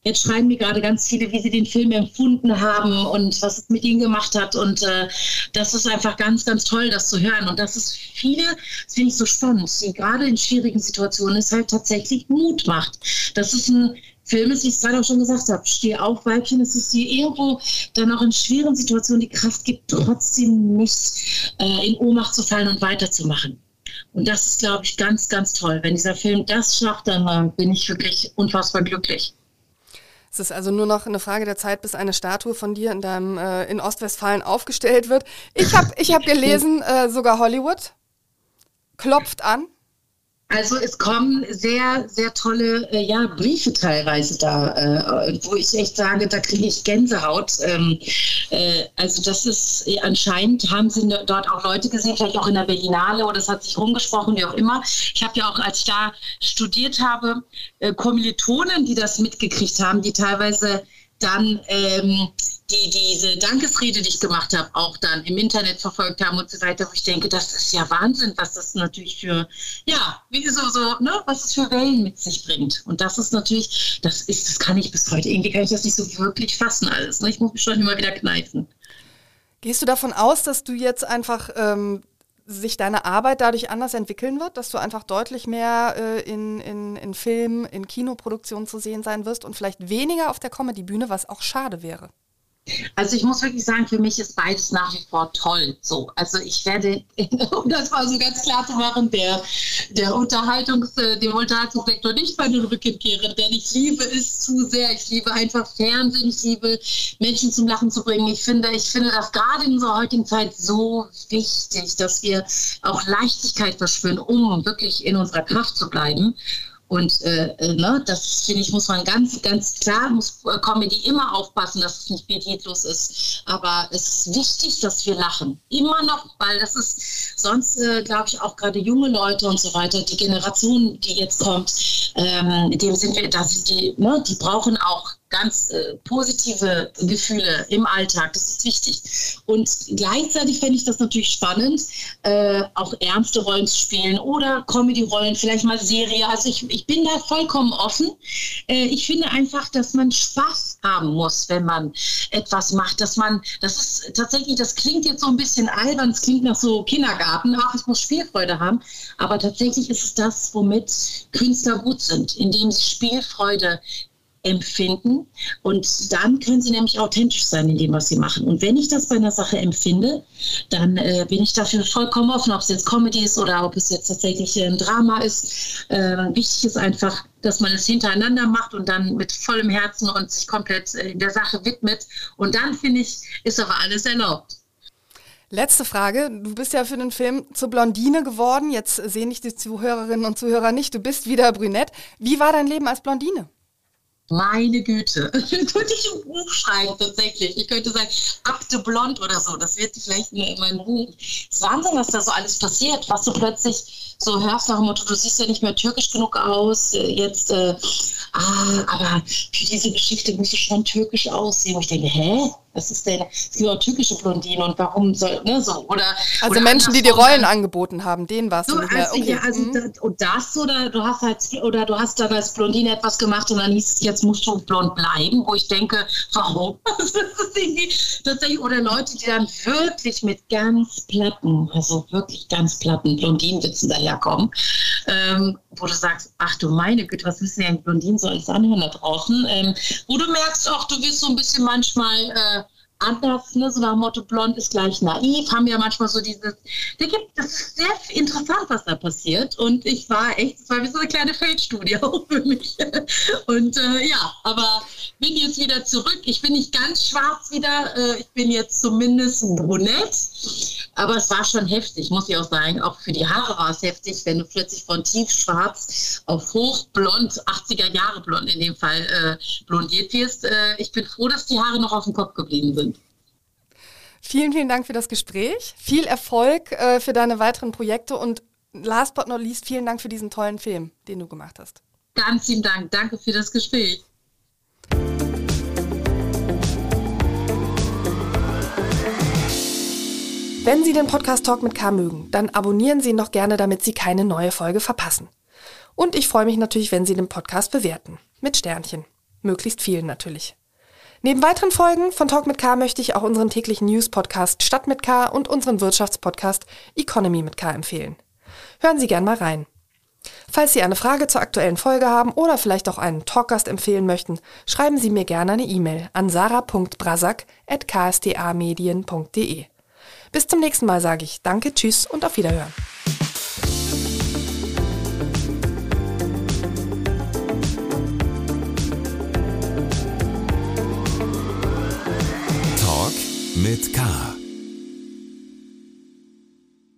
jetzt schreiben mir gerade ganz viele, wie sie den Film empfunden haben und was es mit ihnen gemacht hat. Und äh, das ist einfach ganz, ganz toll, das zu hören. Und das ist viele, das finde ich so spannend, die gerade in schwierigen Situationen es halt tatsächlich Mut macht. Das ist ein Film ist, wie ich es gerade auch schon gesagt habe, steh auf, Weibchen, es ist die irgendwo dann auch in schweren Situationen die Kraft gibt, trotzdem nicht äh, in Ohnmacht zu fallen und weiterzumachen. Und das ist, glaube ich, ganz, ganz toll. Wenn dieser Film das schafft, dann äh, bin ich wirklich unfassbar glücklich. Es ist also nur noch eine Frage der Zeit, bis eine Statue von dir in deinem äh, in Ostwestfalen aufgestellt wird. Ich habe ich hab gelesen, äh, sogar Hollywood klopft an. Also es kommen sehr, sehr tolle äh, ja, Briefe teilweise da, äh, wo ich echt sage, da kriege ich Gänsehaut. Ähm, äh, also das ist äh, anscheinend haben sie ne, dort auch Leute gesehen, vielleicht auch in der Berlinale oder es hat sich rumgesprochen, wie auch immer. Ich habe ja auch, als ich da studiert habe, äh, Kommilitonen, die das mitgekriegt haben, die teilweise dann ähm, die diese Dankesrede, die ich gemacht habe, auch dann im Internet verfolgt haben und so weiter, wo ich denke, das ist ja Wahnsinn, was das natürlich für, ja, wie so, so, ne, was es für Wellen mit sich bringt. Und das ist natürlich, das ist, das kann ich bis heute, irgendwie kann ich das nicht so wirklich fassen alles. Ne? Ich muss mich schon immer wieder kneifen. Gehst du davon aus, dass du jetzt einfach ähm, sich deine Arbeit dadurch anders entwickeln wird, dass du einfach deutlich mehr äh, in, in, in Film, in Kinoproduktionen zu sehen sein wirst und vielleicht weniger auf der Comedy-Bühne, was auch schade wäre? Also ich muss wirklich sagen, für mich ist beides nach wie vor toll. So, also ich werde, um das mal so ganz klar zu machen, der, der Unterhaltungs, äh, dem Unterhaltungssektor nicht bei den Rücken kehren, denn ich liebe es zu sehr. Ich liebe einfach Fernsehen, ich liebe Menschen zum Lachen zu bringen. Ich finde, ich finde das gerade in unserer heutigen Zeit so wichtig, dass wir auch Leichtigkeit verspüren, um wirklich in unserer Kraft zu bleiben. Und äh, äh, ne, das finde ich, muss man ganz, ganz klar, muss äh, Comedy immer aufpassen, dass es nicht pietätlos ist. Aber es ist wichtig, dass wir lachen. Immer noch, weil das ist sonst, äh, glaube ich, auch gerade junge Leute und so weiter, die Generation, die jetzt kommt, ähm, dem sind wir, da sind die, ne, die brauchen auch ganz äh, positive Gefühle im Alltag. Das ist wichtig. Und gleichzeitig fände ich das natürlich spannend, äh, auch ernste Rollen zu spielen oder Comedy-Rollen, vielleicht mal Serie. Also ich, ich bin da vollkommen offen. Äh, ich finde einfach, dass man Spaß haben muss, wenn man etwas macht. Dass man, das ist tatsächlich, das klingt jetzt so ein bisschen albern, es klingt nach so Kindergarten, ach, ich muss Spielfreude haben. Aber tatsächlich ist es das, womit Künstler gut sind, indem sie Spielfreude empfinden. Und dann können sie nämlich authentisch sein in dem, was sie machen. Und wenn ich das bei einer Sache empfinde, dann äh, bin ich dafür vollkommen offen, ob es jetzt Comedy ist oder ob es jetzt tatsächlich ein Drama ist. Äh, wichtig ist einfach, dass man es hintereinander macht und dann mit vollem Herzen und sich komplett äh, der Sache widmet. Und dann, finde ich, ist aber alles erlaubt. Letzte Frage. Du bist ja für den Film zur Blondine geworden. Jetzt sehen dich die Zuhörerinnen und Zuhörer nicht. Du bist wieder brünett. Wie war dein Leben als Blondine? Meine Güte. könnte ich ein Buch schreiben, tatsächlich. Ich könnte sagen, Akte Blond oder so. Das wird vielleicht in meinem Buch. Es ist Wahnsinn, was da so alles passiert, was du plötzlich so hörst nach dem Motto, du siehst ja nicht mehr türkisch genug aus. Äh, jetzt, äh, ah, aber für diese Geschichte musst du schon türkisch aussehen. Und ich denke, hä? Was ist denn? Es gibt auch türkische Blondinen und warum soll, ne, so, oder. Also oder Menschen, die dir Rollen angeboten haben, denen warst so, du nicht mehr. Also, Okay. ja, also Mhm. das, und das oder du hast halt oder du hast dann als Blondine etwas gemacht und dann hieß es, jetzt musst du blond bleiben, wo ich denke, warum? Tatsächlich, oder Leute, die dann wirklich mit ganz platten, also wirklich ganz platten Blondinenwitzen daherkommen, ähm, wo du sagst, ach du meine Güte, was müssen denn Blondinen so alles anhören da draußen? Ähm, wo du merkst auch, du wirst so ein bisschen manchmal äh, anders, ne? so nach dem Motto, blond ist gleich naiv, haben ja manchmal so dieses, da gibt es sehr interessant, was da passiert und ich war echt, es war wie so eine kleine Feldstudie auch für mich und äh, ja, aber bin jetzt wieder zurück, ich bin nicht ganz schwarz wieder, äh, ich bin jetzt zumindest brunett, aber es war schon heftig, muss ich auch sagen, auch für die Haare war es heftig, wenn du plötzlich von tiefschwarz auf hochblond, 80er Jahre blond in dem Fall, äh, blondiert wirst. Äh, ich bin froh, dass die Haare noch auf dem Kopf geblieben sind. Vielen, vielen Dank für das Gespräch. Viel Erfolg äh, für deine weiteren Projekte und last but not least, vielen Dank für diesen tollen Film, den du gemacht hast. Ganz lieben Dank. Danke für das Gespräch. Wenn Sie den Podcast Talk mit K mögen, dann abonnieren Sie ihn doch gerne, damit Sie keine neue Folge verpassen. Und ich freue mich natürlich, wenn Sie den Podcast bewerten. Mit Sternchen. Möglichst vielen natürlich. Neben weiteren Folgen von Talk mit K möchte ich auch unseren täglichen News-Podcast Stadt mit K und unseren Wirtschaftspodcast Economy mit K empfehlen. Hören Sie gern mal rein. Falls Sie eine Frage zur aktuellen Folge haben oder vielleicht auch einen Talkgast empfehlen möchten, schreiben Sie mir gerne eine E-Mail an sarah.brasak.ksta-medien.de. Bis zum nächsten Mal sage ich Danke, Tschüss und auf Wiederhören. mit K.